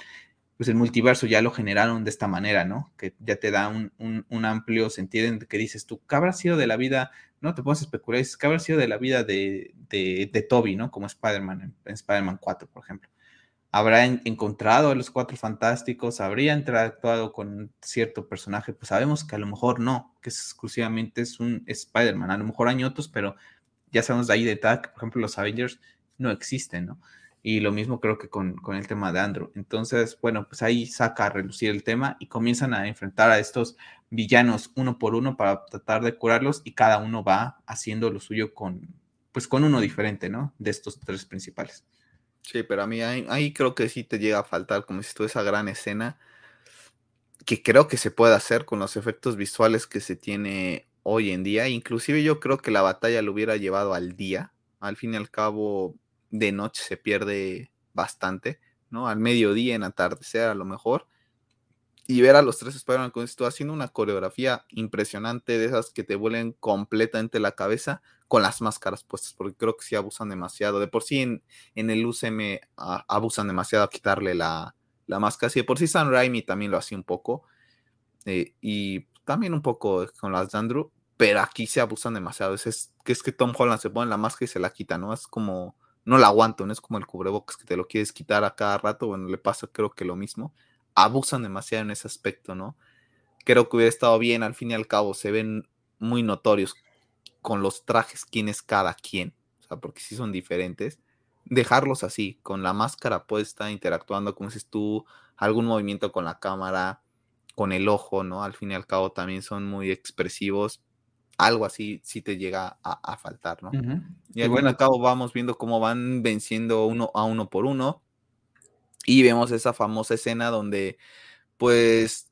pues el multiverso, ya lo generaron de esta manera, ¿no? Que ya te da un, un, amplio sentido en que dices tú, ¿qué habrá sido de la vida? No te puedes especular, dices, ¿qué habrá sido de la vida de, de, Toby, ¿no? Como Spider-Man, en, en Spider-Man 4, por ejemplo habrá encontrado a los cuatro fantásticos, habría interactuado con cierto personaje, pues sabemos que a lo mejor no, que es exclusivamente es un Spider-Man, a lo mejor hay otros, pero ya sabemos de ahí de TAC, por ejemplo, los Avengers no existen, ¿no? Y lo mismo creo que con, con, el tema de Andrew. Entonces, bueno, pues ahí saca a relucir el tema y comienzan a enfrentar a estos villanos uno por uno para tratar de curarlos y cada uno va haciendo lo suyo con, pues con uno diferente, ¿no? De estos tres principales. Sí, pero a mí ahí, creo que sí te llega a faltar, como si tú esa gran escena que creo que se puede hacer con los efectos visuales que se tiene hoy en día. Inclusive yo creo que la batalla lo hubiera llevado al día. Al fin y al cabo, de noche se pierde bastante, ¿no? Al mediodía, en atardecer a lo mejor. Y ver a los tres Spider-Man con esto haciendo una coreografía impresionante de esas que te vuelven completamente la cabeza con las máscaras puestas, porque creo que sí abusan demasiado. De por sí en, el UCM abusan demasiado a quitarle la, la máscara. Sí, de por sí Sam Raimi también lo hacía un poco. Eh, y también un poco con las de Andrew, pero aquí se abusan demasiado. Es, que es que Tom Holland se pone la máscara y se la quita, ¿no? Es como, no la aguanto, no es como el cubrebocas que te lo quieres quitar a cada rato. Bueno, le pasa creo que lo mismo. Abusan demasiado en ese aspecto, ¿no? Creo que hubiera estado bien, al fin y al cabo, se ven muy notorios con los trajes quién es cada quien, o sea, porque si son diferentes, dejarlos así, con la máscara puesta, interactuando, como dices tú, algún movimiento con la cámara, con el ojo, ¿no? Al fin y al cabo también son muy expresivos. Algo así sí te llega a, faltar, ¿no? Y al fin y al cabo vamos viendo cómo van venciendo uno a uno por uno. Y vemos esa famosa escena donde, pues,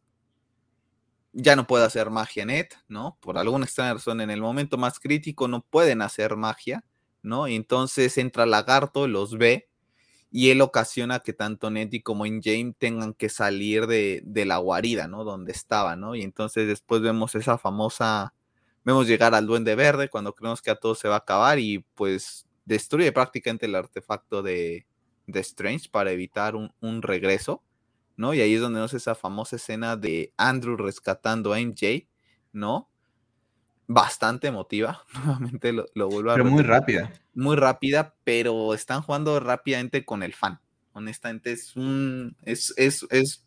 ya no puede hacer magia Net, ¿no? Por alguna extraña razón, en el momento más crítico no pueden hacer magia, ¿no? Y entonces entra Lagarto, los ve, y él ocasiona que tanto Nettie como James tengan que salir de, de, la guarida, ¿no? Donde estaba, ¿no? Y entonces después vemos esa famosa, vemos llegar al Duende Verde cuando creemos que a todo se va a acabar y pues destruye prácticamente el artefacto de, de Strange para evitar un, un regreso. ¿No? Y ahí es donde vemos esa famosa escena de Andrew rescatando a MJ, ¿no? Bastante emotiva, nuevamente lo, vuelvo a Pero muy rápida. Muy rápida, pero están jugando rápidamente con el fan. Honestamente, es un. Es, es, es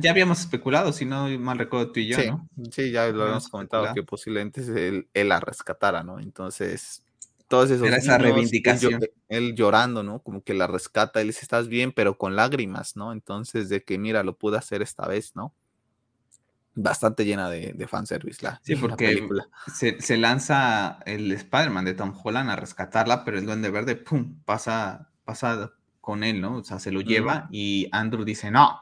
ya habíamos especulado, si no mal recuerdo tú y yo, sí, ¿no? Sí, ya lo habíamos comentado que posiblemente él, él, la rescatara, ¿no? Entonces, todos esos Era esa reivindicación. Él, llorando, ¿no? Como que la rescata, él dice, estás bien, pero con lágrimas, ¿no? Entonces, de que mira, lo pude hacer esta vez, ¿no? Bastante llena de, de fanservice la, sí, porque Se, se, lanza el Spider-Man de Tom Holland a rescatarla, pero el Duende Verde, ¡pum! pasa, pasa con él, ¿no? O sea, se lo lleva y Andrew dice, no,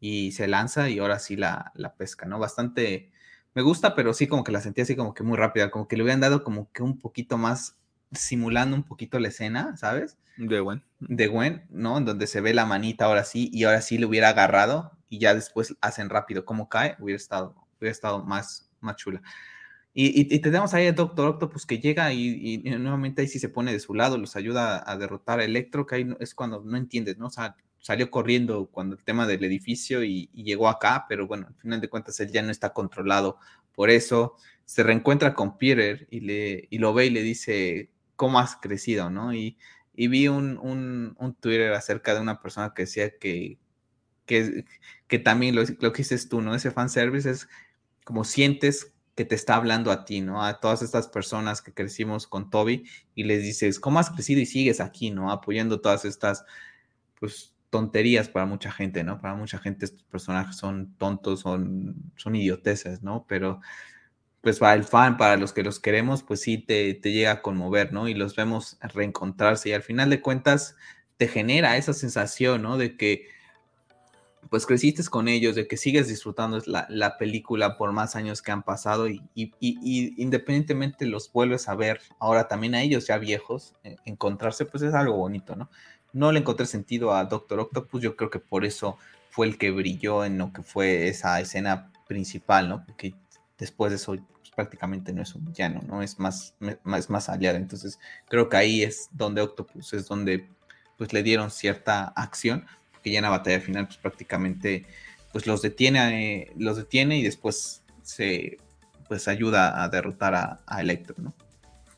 y se lanza y ahora sí la, la pesca, ¿no? Bastante me gusta, pero sí como que la sentí así como que muy rápida, como que le hubieran dado como que un poquito más, simulando un poquito la escena, ¿sabes? De Gwen. De Gwen, ¿no? En donde se ve la manita ahora sí, y ahora sí le hubiera agarrado, y ya después hacen rápido como cae, hubiera estado, hubiera estado más, más chula. Y, y, tenemos ahí a Doctor Octopus que llega y, nuevamente ahí sí se pone de su lado, los ayuda a derrotar a Electro, que ahí es cuando no entiendes, ¿no? O sea, salió corriendo cuando el tema del edificio y, llegó acá, pero bueno, al final de cuentas él ya no está controlado por eso. Se reencuentra con Peter y, le, y lo ve y le dice, ¿cómo has crecido? ¿no? Y, vi un, un, Twitter acerca de una persona que decía que, que, que también lo, lo, que dices tú, ¿no? Ese fanservice es como sientes que te está hablando a ti, ¿no? A todas estas personas que crecimos con Toby y les dices, ¿cómo has crecido y sigues aquí, ¿no? Apoyando todas estas, pues, tonterías para mucha gente, ¿no? Para mucha gente estos personajes son tontos, son, son idioteces, ¿no? Pero pues para el fan, para los que los queremos, pues sí te, te llega a conmover, ¿no? Y los vemos reencontrarse y al final de cuentas te genera esa sensación, ¿no? De que pues creciste con ellos, de que sigues disfrutando la, la película por más años que han pasado y, y, y, independientemente los vuelves a ver ahora también a ellos ya viejos, eh, encontrarse, pues es algo bonito, ¿no? No le encontré sentido a Doctor Octopus, yo creo que por eso fue el que brilló en lo que fue esa escena principal, ¿no? Porque después de eso pues, prácticamente no es un villano, ¿no? Es más, más, más aliado. Entonces creo que ahí es donde Octopus, es donde pues le dieron cierta acción, porque ya en la batalla final pues prácticamente pues los detiene, los detiene y después se pues ayuda a derrotar a, a Electro, ¿no?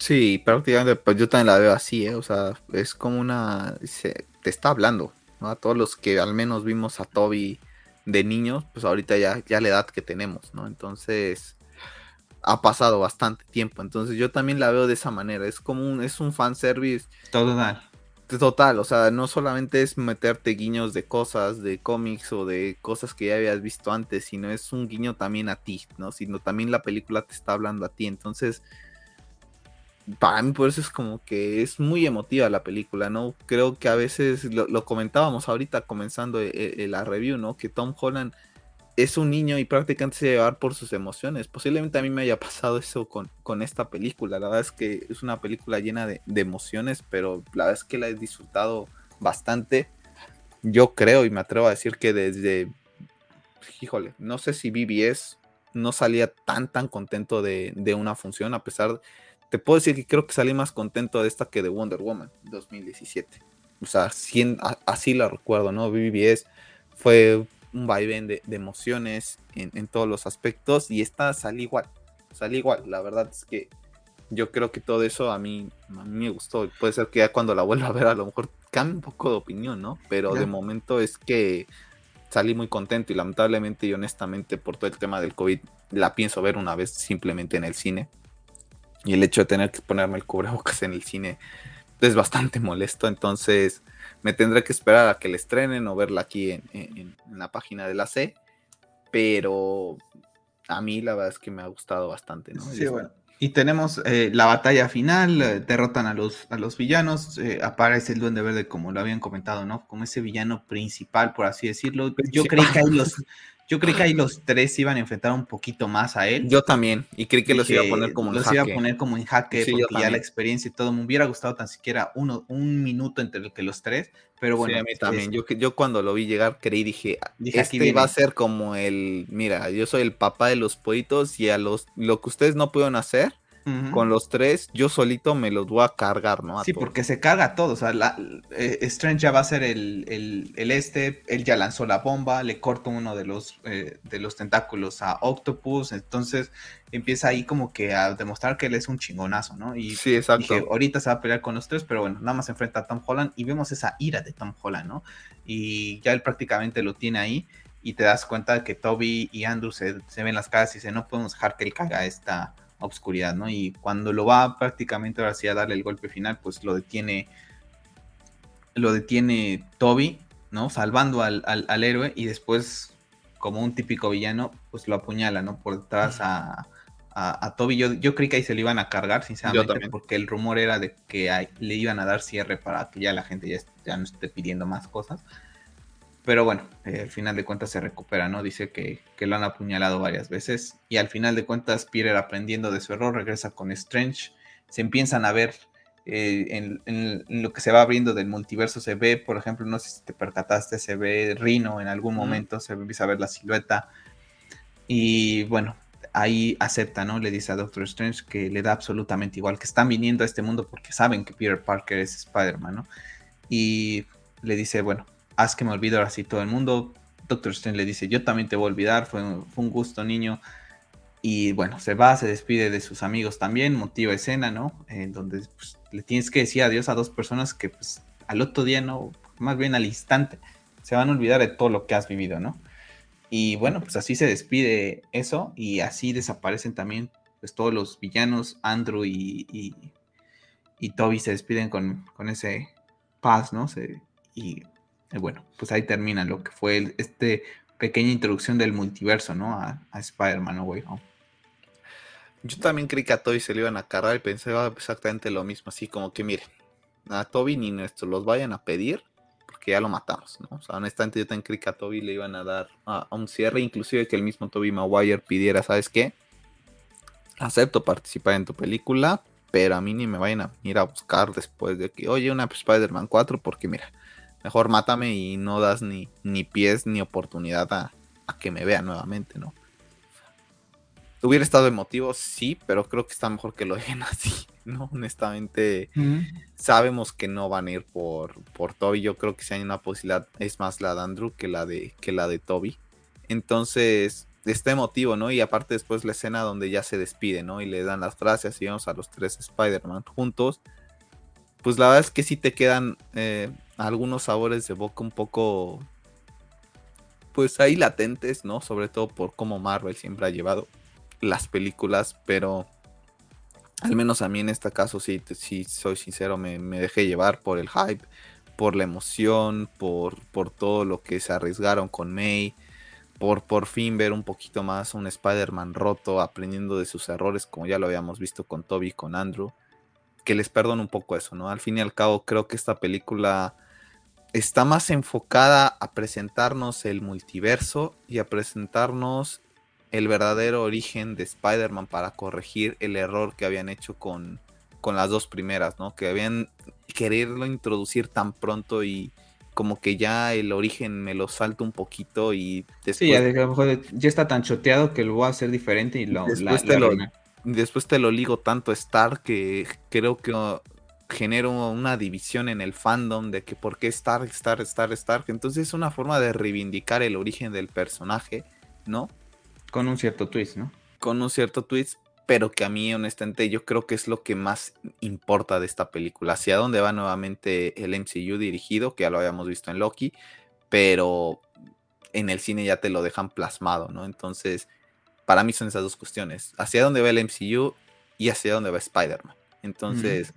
Sí, prácticamente, pues yo también la veo así, ¿eh? O sea, es como una. Se, te está hablando, ¿no? A todos los que al menos vimos a Toby de niños, pues ahorita ya, ya la edad que tenemos, ¿no? Entonces, ha pasado bastante tiempo. Entonces, yo también la veo de esa manera. Es como un, es un fanservice. Total. Total, o sea, no solamente es meterte guiños de cosas, de cómics o de cosas que ya habías visto antes, sino es un guiño también a ti, ¿no? Sino también la película te está hablando a ti. Entonces, para mí por eso es como que es muy emotiva la película, ¿no? Creo que a veces lo, comentábamos ahorita comenzando eh, eh, la review, ¿no? Que Tom Holland es un niño y prácticamente se llevar por sus emociones. Posiblemente a mí me haya pasado eso con, con esta película. La verdad es que es una película llena de, emociones, pero la verdad es que la he disfrutado bastante. Yo creo y me atrevo a decir que desde, híjole, no sé si BBS no salía tan, tan contento de, de una función, a pesar de te puedo decir que creo que salí más contento de esta que de Wonder Woman 2017. O sea, así la recuerdo, ¿no? BBS fue un vaivén de, emociones en, todos los aspectos y esta salí igual, salí igual. La verdad es que yo creo que todo eso a mí, a mí me gustó. Puede ser que ya cuando la vuelva a ver a lo mejor cambie un poco de opinión, ¿no? Pero de momento es que salí muy contento y lamentablemente y honestamente por todo el tema del COVID la pienso ver una vez simplemente en el cine y el hecho de tener que ponerme el cubrebocas en el cine es bastante molesto. Entonces me tendré que esperar a que la estrenen o verla aquí en, la página de la C. Pero a mí la verdad es que me ha gustado bastante. ¿no? Sí, bueno. Y tenemos eh, la batalla final, eh, derrotan a los, a los villanos, eh, aparece el Duende Verde como lo habían comentado, ¿no? Como ese villano principal, por así decirlo. Yo creí que ahí los, yo creí que ahí los tres iban a enfrentar un poquito más a él. Yo también, y creí que los iba a poner como en los iba a poner como en jaque, porque ya la experiencia y todo, me hubiera gustado tan siquiera uno, un minuto entre el que los tres, pero bueno. a mí también, yo, yo cuando lo vi llegar creí, dije, dije este aquí va a ser como el, mira, yo soy el papá de los pollitos y a los, lo que ustedes no pudieron hacer, con los tres, yo solito me los voy a cargar, ¿no? sí, porque se carga todo. O sea, la, eh, Strange ya va a ser el, este, él ya lanzó la bomba, le corta uno de los, eh, de los tentáculos a Octopus, entonces empieza ahí como que a demostrar que él es un chingonazo, ¿no? Y sí, exacto. ahorita se va a pelear con los tres, pero bueno, nada más se enfrenta a Tom Holland y vemos esa ira de Tom Holland, ¿no? Y ya él prácticamente lo tiene ahí y te das cuenta de que Toby y Andrew se, se ven las caras y dicen, no podemos dejar que él caga esta obscuridad, ¿no? Y cuando lo va prácticamente ahora sí a darle el golpe final, pues lo detiene, lo detiene Toby, ¿no? Salvando al, héroe y después, como un típico villano, pues lo apuñala, ¿no? Por detrás a, a, Toby. Yo, yo creí que ahí se le iban a cargar, sinceramente, porque el rumor era de que le iban a dar cierre para que ya la gente ya, ya no esté pidiendo más cosas. Pero bueno, eh, al final de cuentas se recupera, ¿no? Dice que, que, lo han apuñalado varias veces. Y al final de cuentas, Peter aprendiendo de su error, regresa con Strange. Se empiezan a ver eh, en, lo que se va abriendo del multiverso. Se ve, por ejemplo, no sé si te percataste, se ve Rino en algún momento, se empieza a ver la silueta. Y bueno, ahí acepta, ¿no? Le dice a Doctor Strange que le da absolutamente igual, que están viniendo a este mundo porque saben que Peter Parker es Spider-Man, ¿no? Y le dice, bueno, haz que me olvide ahora sí todo el mundo. Doctor Strange le dice, yo también te voy a olvidar, fue, un gusto, niño. Y bueno, se va, se despide de sus amigos también, motiva escena, ¿no? En donde pues, le tienes que decir adiós a dos personas que pues al otro día, ¿no? Más bien al instante, se van a olvidar de todo lo que has vivido, ¿no? Y bueno, pues así se despide eso y así desaparecen también pues todos los villanos, Andrew y, y, Toby se despiden con, con ese paz, ¿no? Y bueno, pues ahí termina lo que fue este pequeña introducción del multiverso, ¿no? A, Spider-Man No Way Home. Yo también creí que a Toby se le iban a cargar y pensaba exactamente lo mismo, así como que mire, a Toby ni nuestro los vayan a pedir porque ya lo matamos, ¿no? O sea, honestamente yo también creí que a Toby le iban a dar a, un cierre, inclusive que el mismo Toby Maguire pidiera, ¿sabes qué? Acepto participar en tu película, pero a mí ni me vayan a ir a buscar después de que, oye, una Spider-Man 4, porque mira, Mejor mátame y no das ni, ni pies ni oportunidad a, que me vea nuevamente, ¿no? Hubiera estado emotivo, sí, pero creo que está mejor que lo dejen así, ¿no? Honestamente, sabemos que no van a ir por, por Toby. Yo creo que si hay una posibilidad, es más la de Andrew que la de, que la de Toby. Entonces, está emotivo, ¿no? Y aparte después la escena donde ya se despide, ¿no? Y le dan las gracias y vemos a los tres Spider-Man juntos. Pues la verdad es que sí te quedan eh, algunos sabores de boca un poco, pues ahí latentes, ¿no? Sobre todo por cómo Marvel siempre ha llevado las películas, pero al menos a mí en este caso, sí, sí soy sincero, me, dejé llevar por el hype, por la emoción, por, por todo lo que se arriesgaron con May, por por fin ver un poquito más un Spider-Man roto, aprendiendo de sus errores, como ya lo habíamos visto con Toby y con Andrew, que les perdono un poco eso, ¿no? Al fin y al cabo, creo que esta película está más enfocada a presentarnos el multiverso y a presentarnos el verdadero origen de Spider-Man para corregir el error que habían hecho con, con las dos primeras, ¿no? Que habían quererlo introducir tan pronto y como que ya el origen me lo salta un poquito y después... Sí, ya, a lo mejor ya está tan choteado que lo voy a hacer diferente y lo... Después, te, lo después te lo ligo tanto a Star que creo que genero una división en el fandom de que por qué Stark, Stark, Stark, Stark. Entonces es una forma de reivindicar el origen del personaje, ¿no? Con un cierto twist, ¿no? Con un cierto twist, pero que a mí honestamente yo creo que es lo que más importa de esta película. Hacia dónde va nuevamente el MCU dirigido, que ya lo habíamos visto en Loki, pero en el cine ya te lo dejan plasmado, ¿no? Entonces, para mí son esas dos cuestiones. Hacia dónde va el MCU y hacia dónde va Spider-Man. Entonces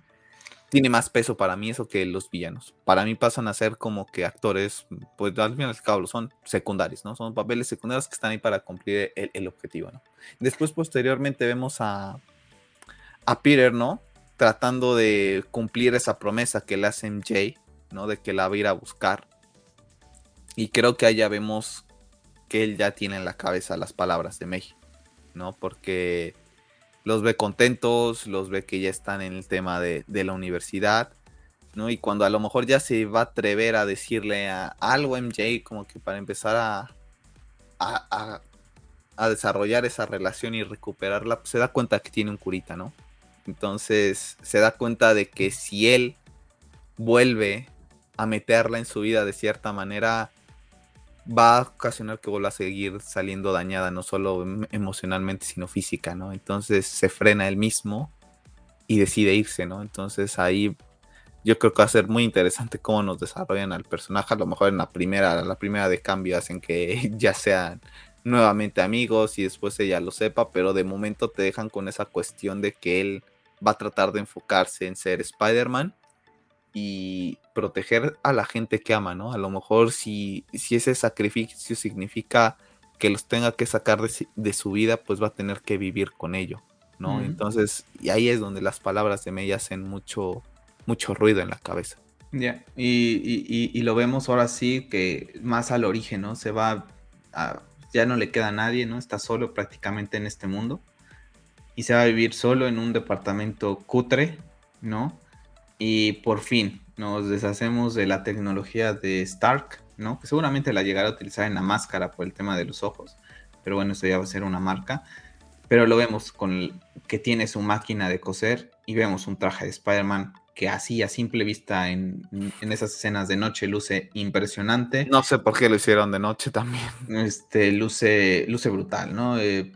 tiene más peso para mí eso que los villanos. Para mí pasan a ser como que actores, pues al fin y al cabo son secundarios, ¿no? Son papeles secundarios que están ahí para cumplir el, objetivo, ¿no? Después, posteriormente, vemos a, a Peter, ¿no? Tratando de cumplir esa promesa que le hace MJ, ¿no? De que la va a ir a buscar. Y creo que allá vemos que él ya tiene en la cabeza las palabras de May, ¿no? Porque los ve contentos, los ve que ya están en el tema de, la universidad, ¿no? Y cuando a lo mejor ya se va a atrever a decirle a, algo a MJ, como que para empezar a, a, desarrollar esa relación y recuperarla, pues se da cuenta que tiene un curita, ¿no? Entonces se da cuenta de que si él vuelve a meterla en su vida de cierta manera, va a ocasionar que vuelva a seguir saliendo dañada, no solo em, emocionalmente, sino física, ¿no? Entonces se frena él mismo y decide irse, ¿no? Entonces ahí yo creo que va a ser muy interesante cómo nos desarrollan al personaje. A lo mejor en la primera, la primera de cambio hacen que ya sean nuevamente amigos y después ella lo sepa, pero de momento te dejan con esa cuestión de que él va a tratar de enfocarse en ser Spider-Man y proteger a la gente que ama, ¿no? A lo mejor si, si ese sacrificio significa que los tenga que sacar de, su vida, pues va a tener que vivir con ello, ¿no? Entonces, y ahí es donde las palabras de May hacen mucho, mucho ruido en la cabeza. Ya, y, lo vemos ahora sí que más al origen, ¿no? Se va a, ya no le queda a nadie, ¿no? Está solo prácticamente en este mundo y se va a vivir solo en un departamento cutre, ¿no? Y por fin nos deshacemos de la tecnología de Stark, ¿no? Que seguramente la llegará a utilizar en la máscara por el tema de los ojos, pero bueno, eso ya va a ser una marca. Pero lo vemos con que tiene su máquina de coser y vemos un traje de Spider-Man que así a simple vista en, esas escenas de noche luce impresionante. No sé por qué lo hicieron de noche también. Este, luce, luce brutal, ¿no? Eh,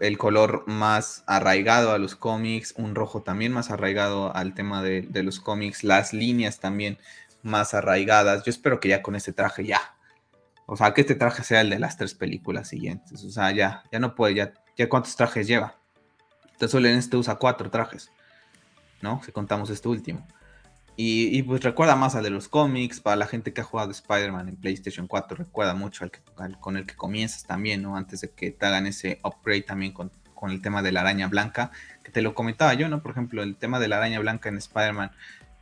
el color más arraigado a los cómics, un rojo también más arraigado al tema de, los cómics, las líneas también más arraigadas. Yo espero que ya con este traje ya. O sea, que este traje sea el de las tres películas siguientes. O sea, ya, ya no puede, ya, ya cuántos trajes lleva. Entonces solo este usa cuatro trajes. ¿no? Si contamos este último. Y, pues recuerda más al de los cómics, para la gente que ha jugado Spider-Man en PlayStation 4, recuerda mucho al, con el que comienzas también, ¿no? Antes de que te hagan ese upgrade también con, el tema de la araña blanca, que te lo comentaba yo, ¿no? Por ejemplo, el tema de la araña blanca en Spider-Man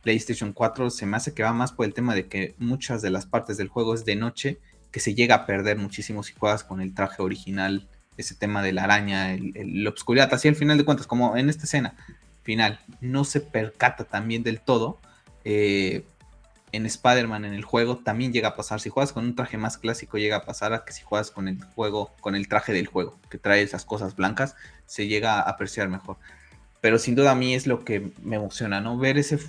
PlayStation 4 se me hace que va más por el tema de que muchas de las partes del juego es de noche, que se llega a perder muchísimo si juegas con el traje original, ese tema de la araña, el, la obscuridad, así al final de cuentas, como en esta escena, final no se percata también del todo. Eh, en Spider-Man en el juego también llega a pasar. Si juegas con un traje más clásico, llega a pasar a que si juegas con el juego, con el traje del juego, que trae esas cosas blancas, se llega a apreciar mejor. Pero sin duda a mí es lo que me emociona, ¿no? Ver ese.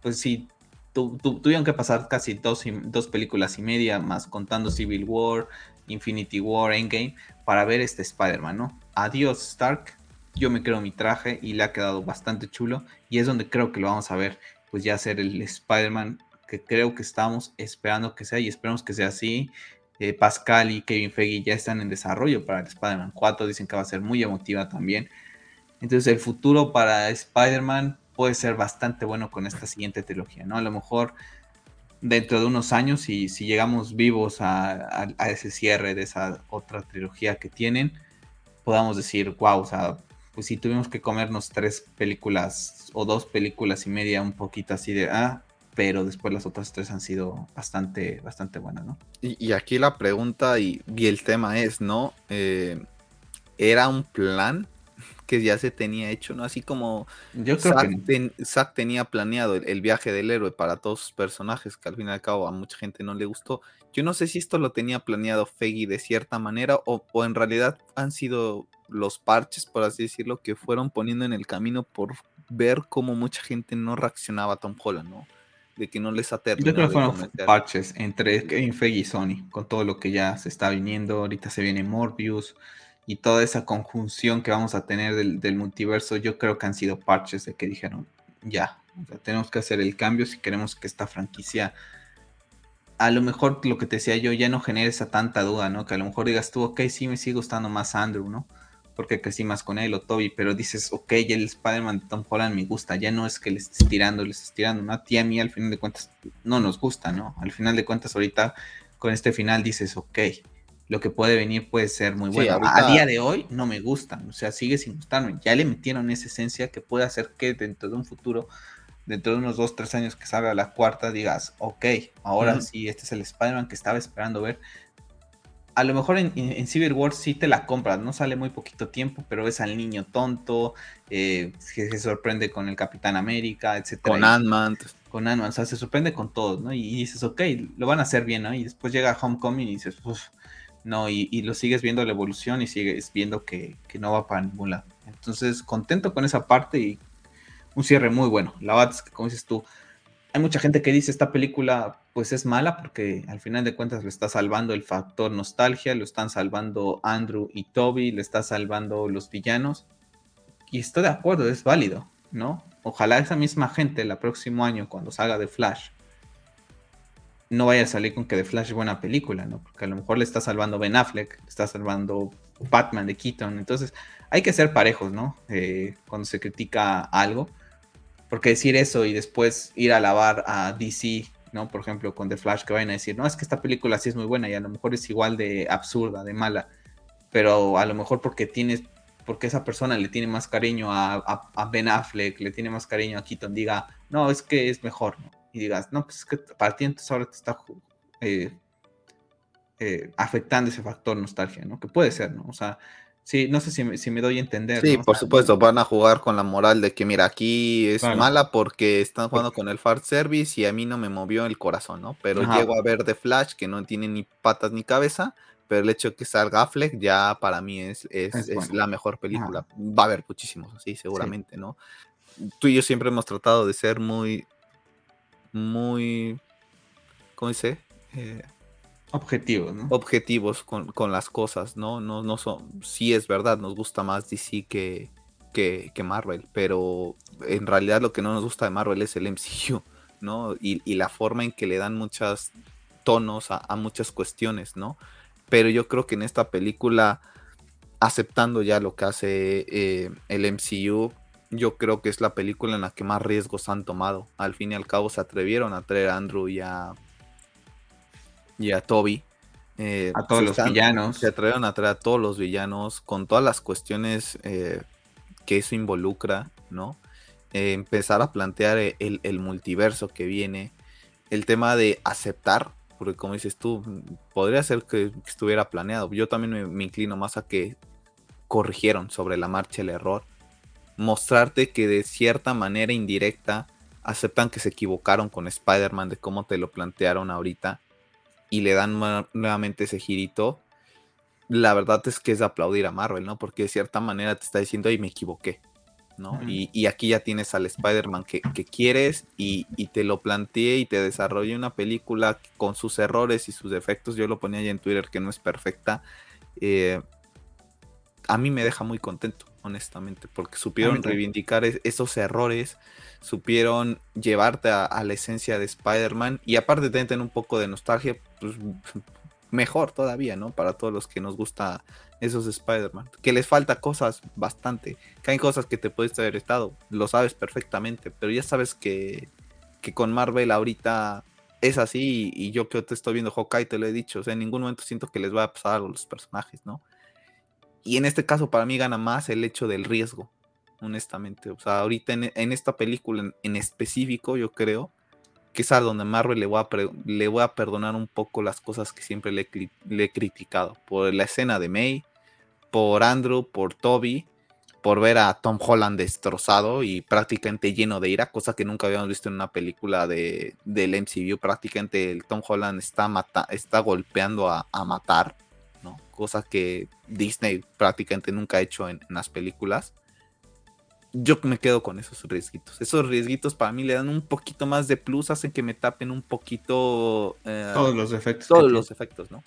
Pues sí, tuvieron que pasar casi dos, dos películas y media, más contando Civil War, Infinity War, Endgame, para ver este Spider-Man, ¿no? Adiós, Stark yo me creo mi traje y le ha quedado bastante chulo y es donde creo que lo vamos a ver, pues ya ser el Spider-Man que creo que estamos esperando que sea y esperamos que sea así. Eh, Pascal y Kevin Feige ya están en desarrollo para el Spider-Man 4, dicen que va a ser muy emotiva también. Entonces el futuro para Spider-Man puede ser bastante bueno con esta siguiente trilogía, ¿no? A lo mejor dentro de unos años, y si llegamos vivos a, a ese cierre de esa otra trilogía que tienen, podamos decir, wow, o sea, pues sí tuvimos que comernos tres películas o dos películas y media un poquito así de, ah, pero después las otras tres han sido bastante, bastante buenas, ¿no? Y, aquí la pregunta y, el tema es, ¿no? Eh, ¿Era un plan que ya se tenía hecho, ¿no? Así como Yo creo Zack, tenía planeado el, viaje del héroe para todos sus personajes, que al fin y al cabo a mucha gente no le gustó. Yo no sé si esto lo tenía planeado Feggy de cierta manera o, o en realidad han sido los parches, por así decirlo, que fueron poniendo en el camino por ver cómo mucha gente no reaccionaba a Tom Holland, ¿no? De que no les aterra. Yo creo que fueron parches entre Feige y Sony, con todo lo que ya se está viniendo. Ahorita se viene Morbius y toda esa conjunción que vamos a tener del, multiverso. Yo creo que han sido parches de que dijeron, ya, tenemos que hacer el cambio si queremos que esta franquicia a lo mejor lo que te decía yo ya no genere esa tanta duda, ¿no? Que a lo mejor digas tú, ok, sí me sigue gustando más Andrew, ¿no? Porque crecí más con él o Toby, pero dices, ok, el Spider-Man de Tom Holland me gusta, ya no es que le estés tirando, le estés tirando, ¿no? A ti a mí al final de cuentas no nos gusta, ¿no? Al final de cuentas ahorita con este final dices, ok, lo que puede venir puede ser muy bueno. A día de hoy no me gustan, o sea, sigue sin gustarme, ya le metieron esa esencia que puede hacer que dentro de un futuro dentro de unos dos, tres años que salga la cuarta, digas, ok, ahora sí, este es el Spider-Man que estaba esperando ver, a lo mejor en, Civil War sí te la compras, no sale muy poquito tiempo, pero ves al niño tonto, eh, que se sorprende con el Capitán América, etc. Con Ant-Man. Con Ant-Man, o sea, se sorprende con todos, ¿no? Y, dices, ok, lo van a hacer bien, ¿no? Y después llega Homecoming y dices, uff, no, y, lo sigues viendo la evolución y sigues viendo que, no va para ningún lado. Entonces, contento con esa parte y un cierre muy bueno. La verdad es que, como dices tú, hay mucha gente que dice esta película pues es mala porque al final de cuentas lo está salvando el factor nostalgia, lo están salvando Andrew y Toby, le está salvando los villanos. Y estoy de acuerdo, es válido, ¿no? Ojalá esa misma gente el próximo año cuando salga de Flash no vaya a salir con que The Flash es buena película, ¿no? Porque a lo mejor le está salvando Ben Affleck, le está salvando Batman de Keaton. Entonces hay que ser parejos, ¿no? Eh, cuando se critica algo porque decir eso y después ir a alabar a DC, ¿no? Por ejemplo, con The Flash, que vayan a decir, no, es que esta película sí es muy buena y a lo mejor es igual de absurda, de mala, pero a lo mejor porque tienes, porque esa persona le tiene más cariño a, Ben Affleck, le tiene más cariño a Keaton, diga, no, es que es mejor, ¿no? y digas, no, pues es que para ti entonces ahora te está eh, eh, afectando ese factor nostalgia, ¿no? Que puede ser, ¿no? O sea, sí, no sé si me, si me doy a entender. Sí, por supuesto, van a jugar con la moral de que, mira, aquí es mala porque están jugando con el fart service y a mí no me movió el corazón, ¿no? Pero llego a ver The Flash, que no tiene ni patas ni cabeza, pero el hecho de que salga Affleck ya para mí es, es, la mejor película. Va a haber muchísimos así, seguramente, ¿no? Tú y yo siempre hemos tratado de ser muy, muy, ¿cómo dice? Eh, objetivos, ¿no? Objetivos con, las cosas, ¿no? No, no son, sí es verdad, nos gusta más DC que, que, Marvel, pero en realidad lo que no nos gusta de Marvel es el MCU, ¿no? Y, la forma en que le dan muchos tonos a, a muchas cuestiones, ¿no? pero yo creo que en esta película, aceptando ya lo que hace eh, el MCU, yo creo que es la película en la que más riesgos han tomado. Al fin y al cabo se atrevieron a traer a Andrew y a, y a Toby. Eh, a todos los villanos. Se atrevieron a traer a todos los villanos con todas las cuestiones eh, que eso involucra, ¿no? empezar a plantear el, el multiverso que viene, el tema de aceptar porque como dices tú, podría ser que, estuviera planeado. Yo también me, inclino más a que corrigieron sobre la marcha el error. Mostrarte que de cierta manera indirecta aceptan que se equivocaron con Spider-Man de cómo te lo plantearon ahorita y le dan nuevamente ese girito. La verdad es que es de aplaudir a Marvel, ¿no? Porque de cierta manera te está diciendo, y me equivoqué y, aquí ya tienes al Spider-Man que, quieres y, te lo planteé y te desarrollé una película con sus errores y sus defectos. Yo lo ponía ya en Twitter que no es perfecta. Eh, a mí me deja muy contento, honestamente, porque supieron reivindicar esos errores, supieron llevarte a, la esencia de Spider-Man y aparte te un poco de nostalgia, pues mejor todavía, ¿no? Para todos los que nos gusta esos Spider-Man. Que les falta cosas bastante. Que hay cosas que te puedes haber estado. Lo sabes perfectamente. Pero ya sabes que, que con Marvel ahorita es así. Y, yo que te estoy viendo Hawkeye, te lo he dicho. O sea, en ningún momento siento que les va a pasar a los personajes, ¿no? Y en este caso, para mí gana más el hecho del riesgo. Honestamente. O sea, ahorita en, esta película en específico, yo creo que es a donde Marvel le voy, a le voy a perdonar un poco las cosas que siempre le, he criticado. Por la escena de May, por Andrew, por Toby, por ver a Tom Holland destrozado y prácticamente lleno de ira, cosa que nunca habíamos visto en una película de, del MCU. Prácticamente el Tom Holland está, mata está golpeando a, matar, ¿no? cosa que Disney prácticamente nunca ha hecho en las películas yo me quedo con esos riesguitos. Esos riesguitos para mí le dan un poquito más de plus, hacen que me tapen un poquito. Eh, todos los efectos. Todos los efectos, ¿no?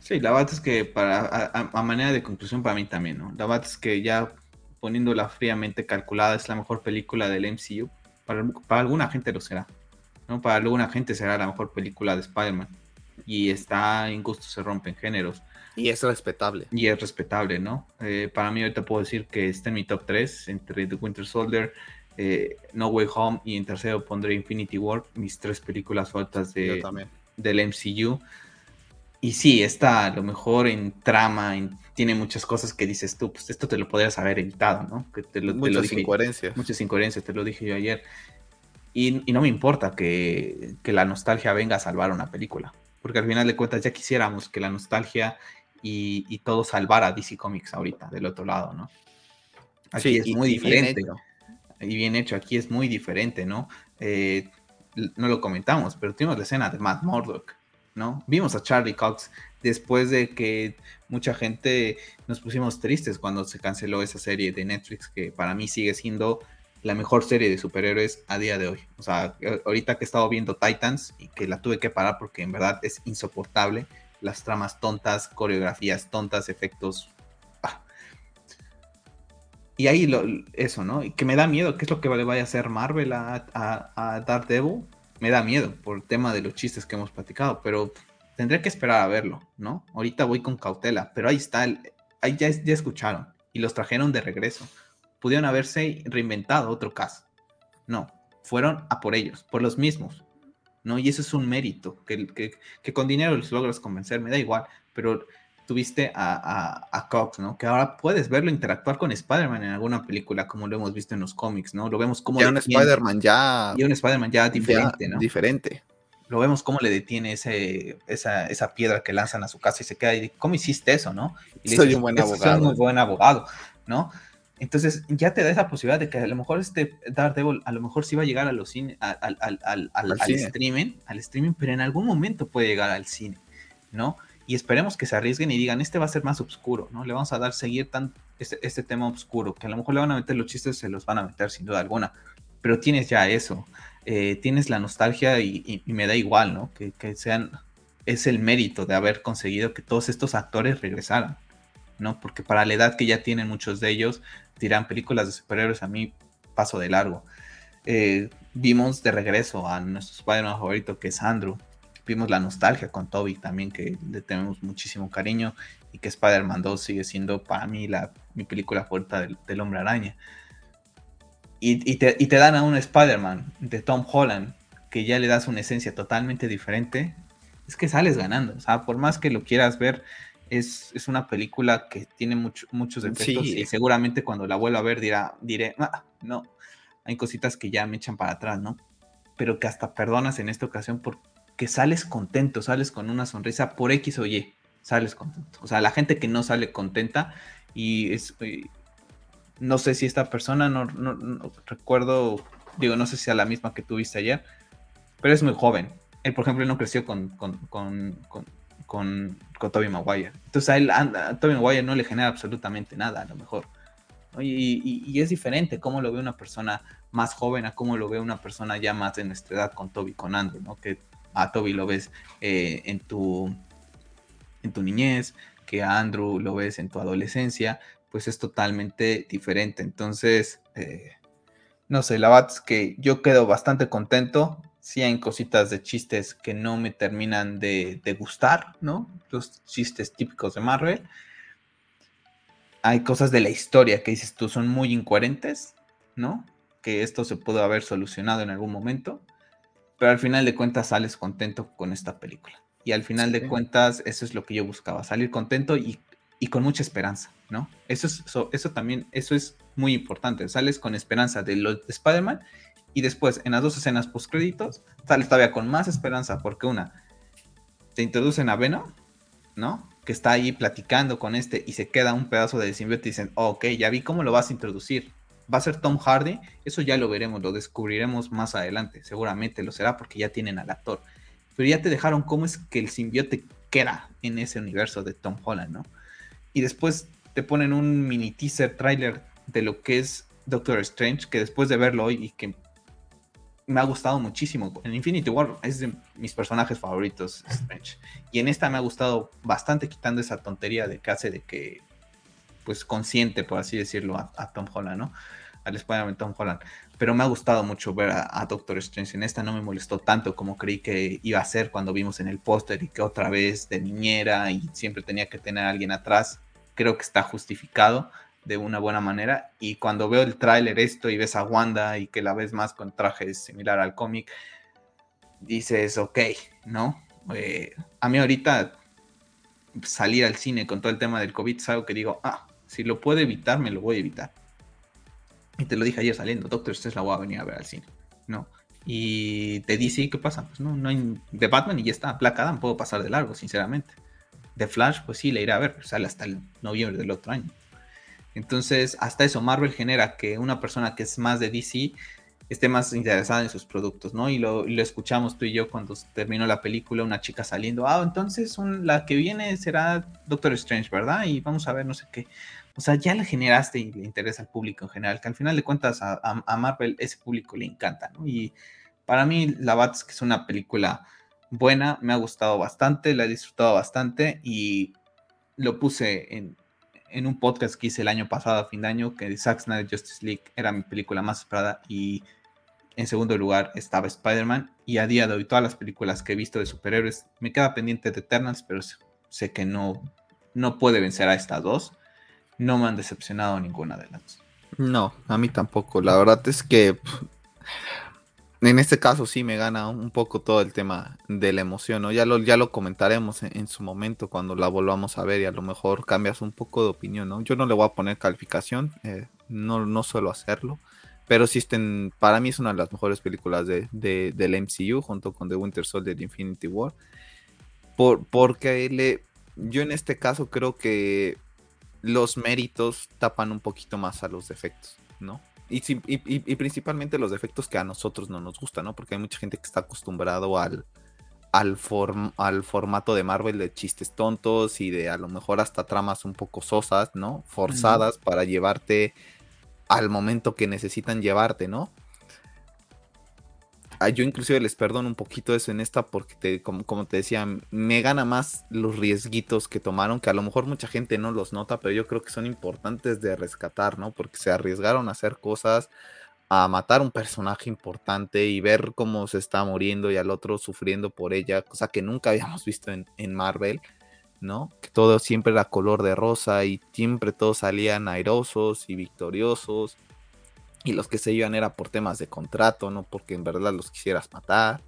Sí, la verdad es que para, a, manera de conclusión para mí también, ¿no? La verdad es que ya poniéndola fríamente calculada es la mejor película del MCU. Para, para alguna gente lo será, ¿no? Para alguna gente será la mejor película de Spider-Man. Y está en gusto se rompen géneros. Y es respetable. Y es respetable, ¿no? Eh, para mí ahorita puedo decir que está en mi top 3 entre The Winter Soldier, eh, No Way Home y en tercero pondré Infinity War, mis tres películas faltas de, del MCU. Y sí, está a lo mejor en trama, tiene muchas cosas que dices tú, pues esto te lo podrías haber evitado, ¿no? Que te lo, muchas incoherencias. Muchas incoherencias, te lo dije yo ayer. Y, no me importa que, que, la nostalgia venga a salvar una película, porque al final de cuentas ya quisiéramos que la nostalgia y, todo salvar a DC Comics ahorita, del otro lado, ¿no? Aquí es muy diferente. y bien hecho, aquí es muy diferente, ¿no? Eh, no lo comentamos, pero tuvimos la escena de Matt Murdock, ¿no? Vimos a Charlie Cox después de que mucha gente nos pusimos tristes cuando se canceló esa serie de Netflix, que para mí sigue siendo la mejor serie de superhéroes a día de hoy. O sea, ahorita que he estado viendo Titans y que la tuve que parar porque en verdad es insoportable, las tramas tontas, coreografías tontas, efectos. Ah. Y ahí lo, eso, ¿no? Y que me da miedo, ¿qué es lo que le vaya a hacer Marvel a, a, a Daredevil? Me da miedo por el tema de los chistes que hemos platicado, pero tendré que esperar a verlo, ¿no? Ahorita voy con cautela, pero ahí está, ahí ya, ya escucharon y los trajeron de regreso. Pudieron haberse reinventado otro caso. No, fueron a por ellos, por los mismos. ¿No? Y eso es un mérito, que, que, con dinero les logras convencer, me da igual, pero tuviste a, a, Cox, ¿no? Que ahora puedes verlo interactuar con Spider-Man en alguna película, como lo hemos visto en los cómics, ¿no? Lo vemos como... Ya un Spider-Man ya... Y un Spider-Man ya diferente, ¿no? Diferente. Lo vemos cómo le detiene ese, esa, esa, piedra que lanzan a su casa y se queda y ¿cómo hiciste eso, no? Soy un buen abogado. Soy un muy buen abogado, ¿no? Entonces ya te da esa posibilidad de que a lo mejor este Daredevil a lo mejor sí va a llegar a los cine, al, al, al, al streaming, al streaming, pero en algún momento puede llegar al cine, ¿no? Y esperemos que se arriesguen y digan, este va a ser más oscuro, ¿no? Le vamos a dar seguir tan este, este tema oscuro, que a lo mejor le van a meter los chistes, se los van a meter sin duda alguna, pero tienes ya eso, eh, tienes la nostalgia y, me da igual, ¿no? Que, que sean, es el mérito de haber conseguido que todos estos actores regresaran. ¿No? Porque para la edad que ya tienen muchos de ellos, dirán películas de superhéroes, a mí paso de largo. Eh, vimos de regreso a nuestro Spider-Man favorito, que es Andrew. Vimos la nostalgia con Toby también, que le tenemos muchísimo cariño, y que Spider-Man 2 sigue siendo para mí la, mi película favorita del, Hombre Araña. Y, te, y te dan a un Spider-Man de Tom Holland, que ya le das una esencia totalmente diferente, es que sales ganando. O sea, por más que lo quieras ver es, una película que tiene muchos efectos y seguramente cuando la vuelva a ver dirá, diré, ah, no, hay cositas que ya me echan para atrás, ¿no? Pero que hasta perdonas en esta ocasión porque sales contento, sales con una sonrisa por X o Y, sales contento. O sea, la gente que no sale contenta y es... Eh, no sé si esta persona, no, recuerdo, digo, no sé si es la misma que tuviste ayer, pero es muy joven. Él, por ejemplo, no creció con, con, con, con Toby Maguire. Entonces a él, Toby Maguire no le genera absolutamente nada, a lo mejor. Y, es diferente cómo lo ve una persona más joven a cómo lo ve una persona ya más de nuestra edad con Toby, con Andrew, ¿no? Que a Toby lo ves eh, en, tu, en tu niñez, que a Andrew lo ves en tu adolescencia, pues es totalmente diferente. Entonces, eh, no sé, la verdad es que yo quedo bastante contento hay cositas de chistes que no me terminan de, gustar, ¿no? Los chistes típicos de Marvel. Hay cosas de la historia que dices tú son muy incoherentes, ¿no? Que esto se pudo haber solucionado en algún momento, pero al final de cuentas sales contento con esta película. Y al final de cuentas eso es lo que yo buscaba, salir contento y, con mucha esperanza, ¿no? Eso, es, eso, también, eso es muy importante, sales con esperanza de los de Spider-Man y después, en las dos escenas post créditos, sale todavía con más esperanza, porque una, te introducen a Venom, ¿no? Que está ahí platicando con este y se queda un pedazo de simbionte y dicen, ok, ya vi cómo lo vas a introducir. Va a ser Tom Hardy, eso ya lo veremos, lo descubriremos más adelante, seguramente lo será porque ya tienen al actor. Pero ya te dejaron cómo es que el simbiote queda en ese universo de Tom Holland, ¿no? Y después te ponen un mini teaser trailer de lo que es Doctor Strange, que después de verlo hoy y que me ha gustado muchísimo. En Infinity War es de mis personajes favoritos, Strange. Y en esta me ha gustado bastante, quitando esa tontería de que hace de que, pues, consciente, por así decirlo, a, Tom Holland, ¿no? Al Spider-Man Tom Holland. Pero me ha gustado mucho ver a, Doctor Strange. En esta no me molestó tanto como creí que iba a ser cuando vimos en el póster y que otra vez de niñera y siempre tenía que tener a alguien atrás. Creo que está justificado de una buena manera. Y cuando veo el tráiler esto y ves a Wanda y que la ves más con trajes similar al cómic, dices, ok, ¿no? Eh, a mí ahorita salir al cine con todo el tema del COVID es algo que digo, ah, si lo puedo evitar, me lo voy a evitar. Y te lo dije ayer saliendo, Doctor Strange la voy a venir a ver al cine, ¿no? Y te dice, ¿qué pasa? Pues no, no hay de Batman y ya está, Black Adam puedo pasar de largo, sinceramente. De Flash, pues sí, le iré a ver, sale hasta el noviembre del otro año. Entonces, hasta eso, Marvel genera que una persona que es más de DC esté más interesada en sus productos, ¿no? Y lo, escuchamos tú y yo cuando terminó la película, una chica saliendo, ah, entonces la que viene será Doctor Strange, ¿verdad? Y vamos a ver no sé qué. O sea, ya le generaste y le interesa al público en general, que al final de cuentas a, Marvel ese público le encanta, ¿no? Y para mí, la Bat es que es una película buena, me ha gustado bastante, la he disfrutado bastante y lo puse en, en un podcast que hice el año pasado, a fin de año, que Zack Snyder Justice League era mi película más esperada y en segundo lugar estaba Spider-Man y a día de hoy todas las películas que he visto de superhéroes me queda pendiente de Eternals, pero sé que no, no puede vencer a estas dos. No me han decepcionado ninguna de las. No, a mí tampoco. La verdad es que en este caso sí me gana un poco todo el tema de la emoción, ¿no? Ya lo, ya lo comentaremos en, su momento cuando la volvamos a ver y a lo mejor cambias un poco de opinión, ¿no? Yo no le voy a poner calificación, eh, no, no suelo hacerlo, pero sí estén, para mí es una de las mejores películas de, del MCU junto con The Winter Soldier Infinity War, por, porque le, yo en este caso creo que los méritos tapan un poquito más a los defectos, ¿no? Y, principalmente los defectos que a nosotros no nos gustan, ¿no? Porque hay mucha gente que está acostumbrado al, al, al formato de Marvel de chistes tontos y de a lo mejor hasta tramas un poco sosas, ¿no? Forzadas para llevarte al momento que necesitan llevarte, ¿no? Ah, yo inclusive les perdono un poquito eso en esta porque, te, como, como, te decía, me gana más los riesguitos que tomaron, que a lo mejor mucha gente no los nota, pero yo creo que son importantes de rescatar, ¿no? Porque se arriesgaron a hacer cosas, a matar un personaje importante y ver cómo se está muriendo y al otro sufriendo por ella, cosa que nunca habíamos visto en, en Marvel, ¿no? Que todo siempre era color de rosa y siempre todos salían airosos y victoriosos y los que se iban era por temas de contrato, no porque en verdad los quisieras matar.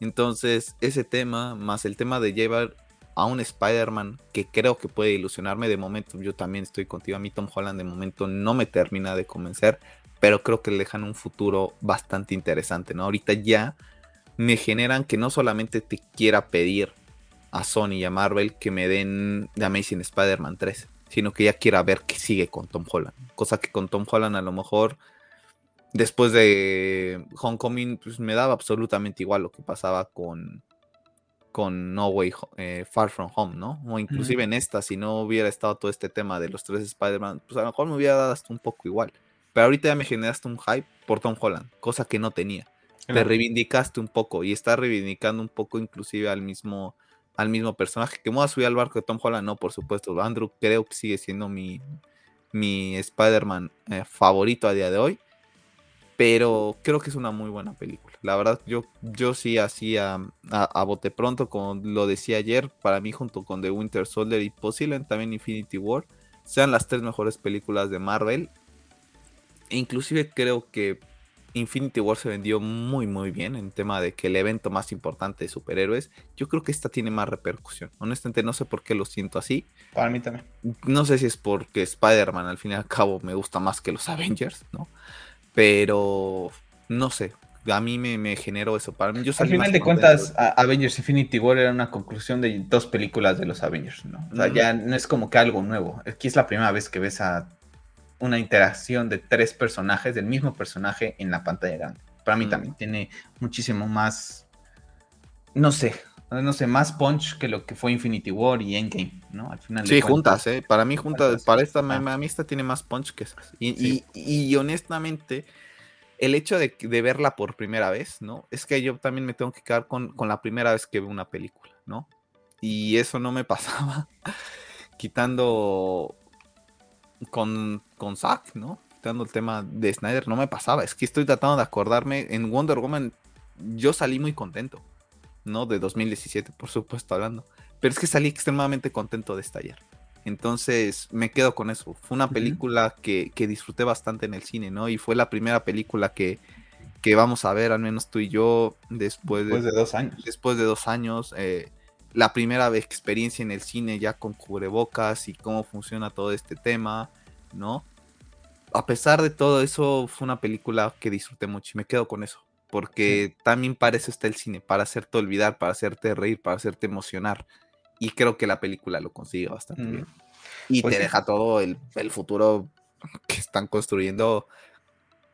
Entonces, ese tema, más el tema de llevar a un Spider-Man que creo que puede ilusionarme de momento, yo también estoy contigo, a mí Tom Holland de momento no me termina de convencer, pero creo que le dejan un futuro bastante interesante, ¿no? Ahorita ya me generan que no solamente te quiera pedir a Sony y a Marvel que me den The Amazing Spider-Man 3, sino que ya quiera ver qué sigue con Tom Holland, cosa que con Tom Holland a lo mejor después de Homecoming, pues me daba absolutamente igual lo que pasaba con, con No Way eh, Far From Home, ¿no? O inclusive en esta, si no hubiera estado todo este tema de los tres Spider-Man, pues a lo mejor me hubiera dado hasta un poco igual. Pero ahorita ya me generaste un hype por Tom Holland, cosa que no tenía. Te reivindicaste un poco y está reivindicando un poco inclusive al mismo al mismo personaje. Que me voy a subir al barco de Tom Holland, no, por supuesto. Andrew creo que sigue siendo mi, mi Spider-Man eh, favorito a día de hoy pero creo que es una muy buena película. La verdad, yo, yo sí hacía a, bote pronto, como lo decía ayer, para mí junto con The Winter Soldier y posiblemente también Infinity War, sean las tres mejores películas de Marvel. E inclusive creo que Infinity War se vendió muy muy bien en tema de que el evento más importante de superhéroes, yo creo que esta tiene más repercusión. Honestamente no sé por qué lo siento así. Para mí también. No sé si es porque Spider-Man al fin y al cabo me gusta más que los Avengers, ¿no? Pero no sé, a mí me, generó eso. Para mí, yo Al final de cuentas, Avengers Infinity War era una conclusión de dos películas de los Avengers, ¿no? O sea, ya no es como que algo nuevo. Aquí es la primera vez que ves a una interacción de tres personajes, del mismo personaje en la pantalla grande. Para mí también tiene muchísimo más, no sé, no sé, más punch que lo que fue Infinity War y Endgame, ¿no? Al final sí, juntas, ¿eh? Para mí juntas, para esta, a mí esta tiene más punch que esas. Y, honestamente, el hecho de, verla por primera vez, ¿no? Es que yo también me tengo que quedar con, la primera vez que veo una película, ¿no? Y eso no me pasaba quitando con, con Zack, ¿no? Quitando el tema de Snyder, no me pasaba. Es que estoy tratando de acordarme, en Wonder Woman yo salí muy contento ¿no? De 2017, por supuesto, hablando. Pero es que salí extremadamente contento de estallar. Entonces me quedo con eso. Fue una película que, disfruté bastante en el cine, ¿no? Y fue la primera película que, que vamos a ver, al menos tú y yo, después de, dos años. Después de dos años. Eh, la primera experiencia en el cine ya con cubrebocas y cómo funciona todo este tema, ¿no? A pesar de todo eso, fue una película que disfruté mucho y me quedo con eso porque también para eso está el cine, para hacerte olvidar, para hacerte reír, para hacerte emocionar. Y creo que la película lo consigue bastante bien. Mm. Y pues te deja todo el, futuro que están construyendo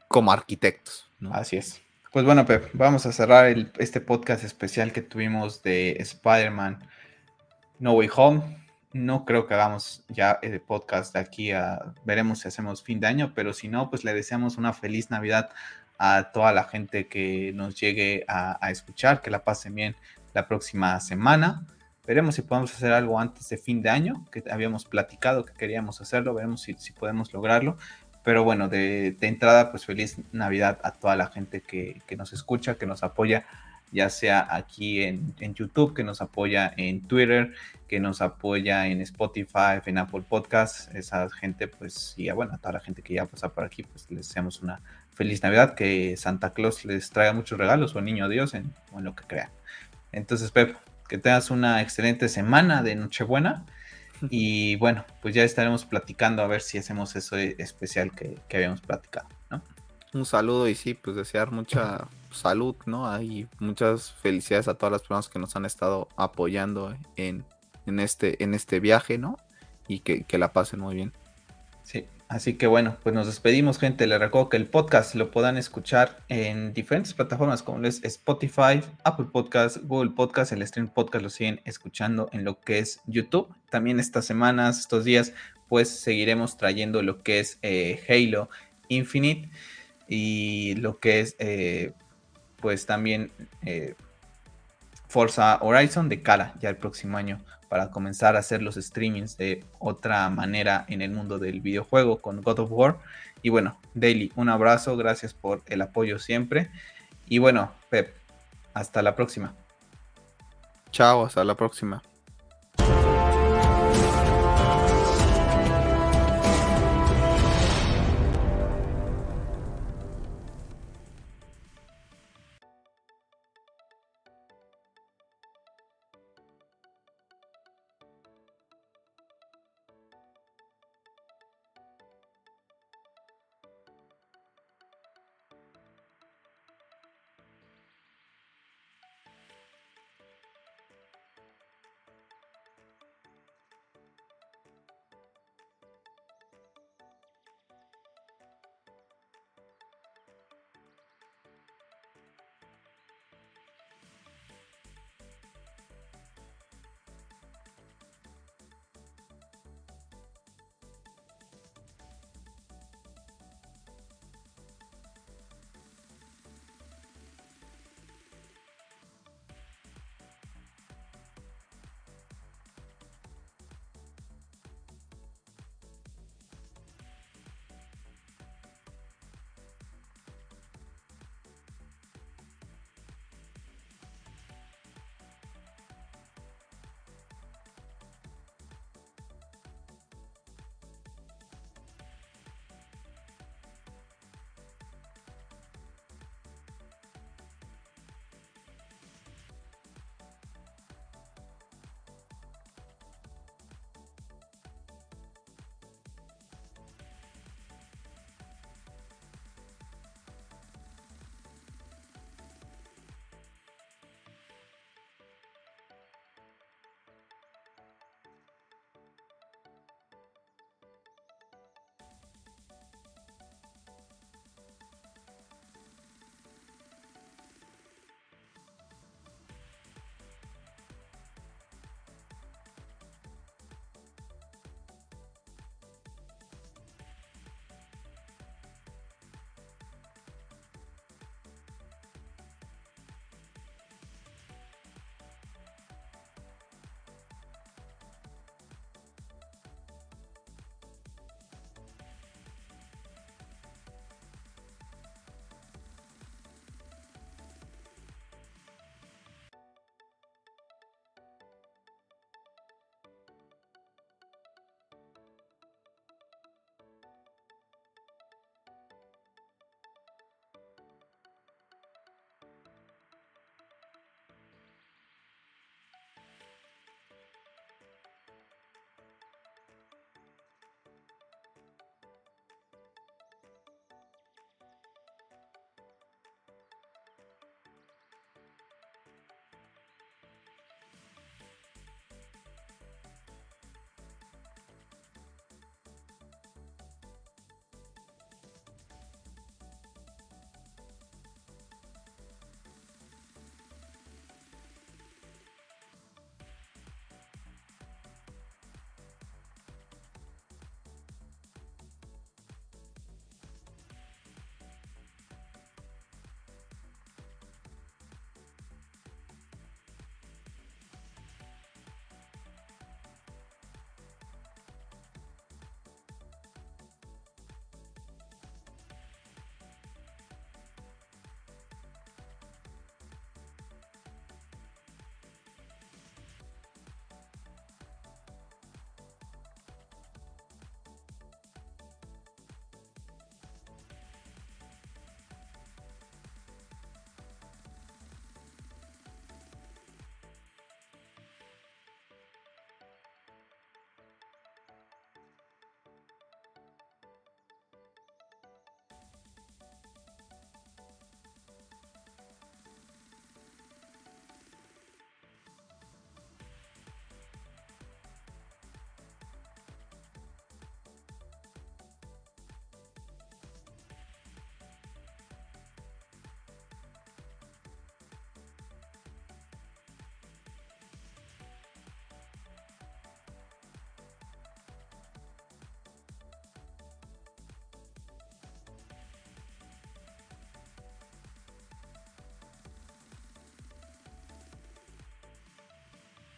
como arquitectos. Así es. Pues bueno, Pep, vamos a cerrar este podcast especial que tuvimos de Spider-Man No Way Home. No creo que hagamos ya el podcast de aquí a. Veremos si hacemos fin de año, pero si no, pues le deseamos una feliz Navidad a toda la gente que nos llegue a, escuchar, que la pasen bien la próxima semana. Veremos si podemos hacer algo antes de fin de año, que habíamos platicado que queríamos hacerlo, veremos si, podemos lograrlo. Pero bueno, de, entrada, pues feliz Navidad a toda la gente que, nos escucha, que nos apoya ya sea aquí en, YouTube, que nos apoya en Twitter, que nos apoya en Spotify, en Apple Podcasts. Esa gente, pues, y bueno, a toda la gente que ya pasa por aquí, pues les deseamos una feliz Navidad, que Santa Claus les traiga muchos regalos o niño Dios en, o en lo que crean. Entonces, Pep, que tengas una excelente semana de Nochebuena. Y bueno, pues ya estaremos platicando a ver si hacemos eso especial que, habíamos platicado, ¿no? Un saludo y sí, pues desear mucha salud, ¿no? Hay muchas felicidades a todas las personas que nos han estado apoyando en, este, en este viaje, ¿no? Y que, que la pasen muy bien. Sí, Así que bueno, pues nos despedimos, gente. Les recuerdo que el podcast lo puedan escuchar en diferentes plataformas como es Spotify, Apple Podcast, Google Podcast, el Stream Podcast lo siguen escuchando en lo que es YouTube. También estas semanas, estos días, pues seguiremos trayendo lo que es eh, Halo Infinite y lo que es, eh, pues también eh, Forza Horizon de cara ya el próximo año para comenzar a hacer los streamings de otra manera en el mundo del videojuego con God of War. Y bueno, Daily, un abrazo, gracias por el apoyo siempre. Y bueno, Pep, hasta la próxima. Chao, hasta la próxima.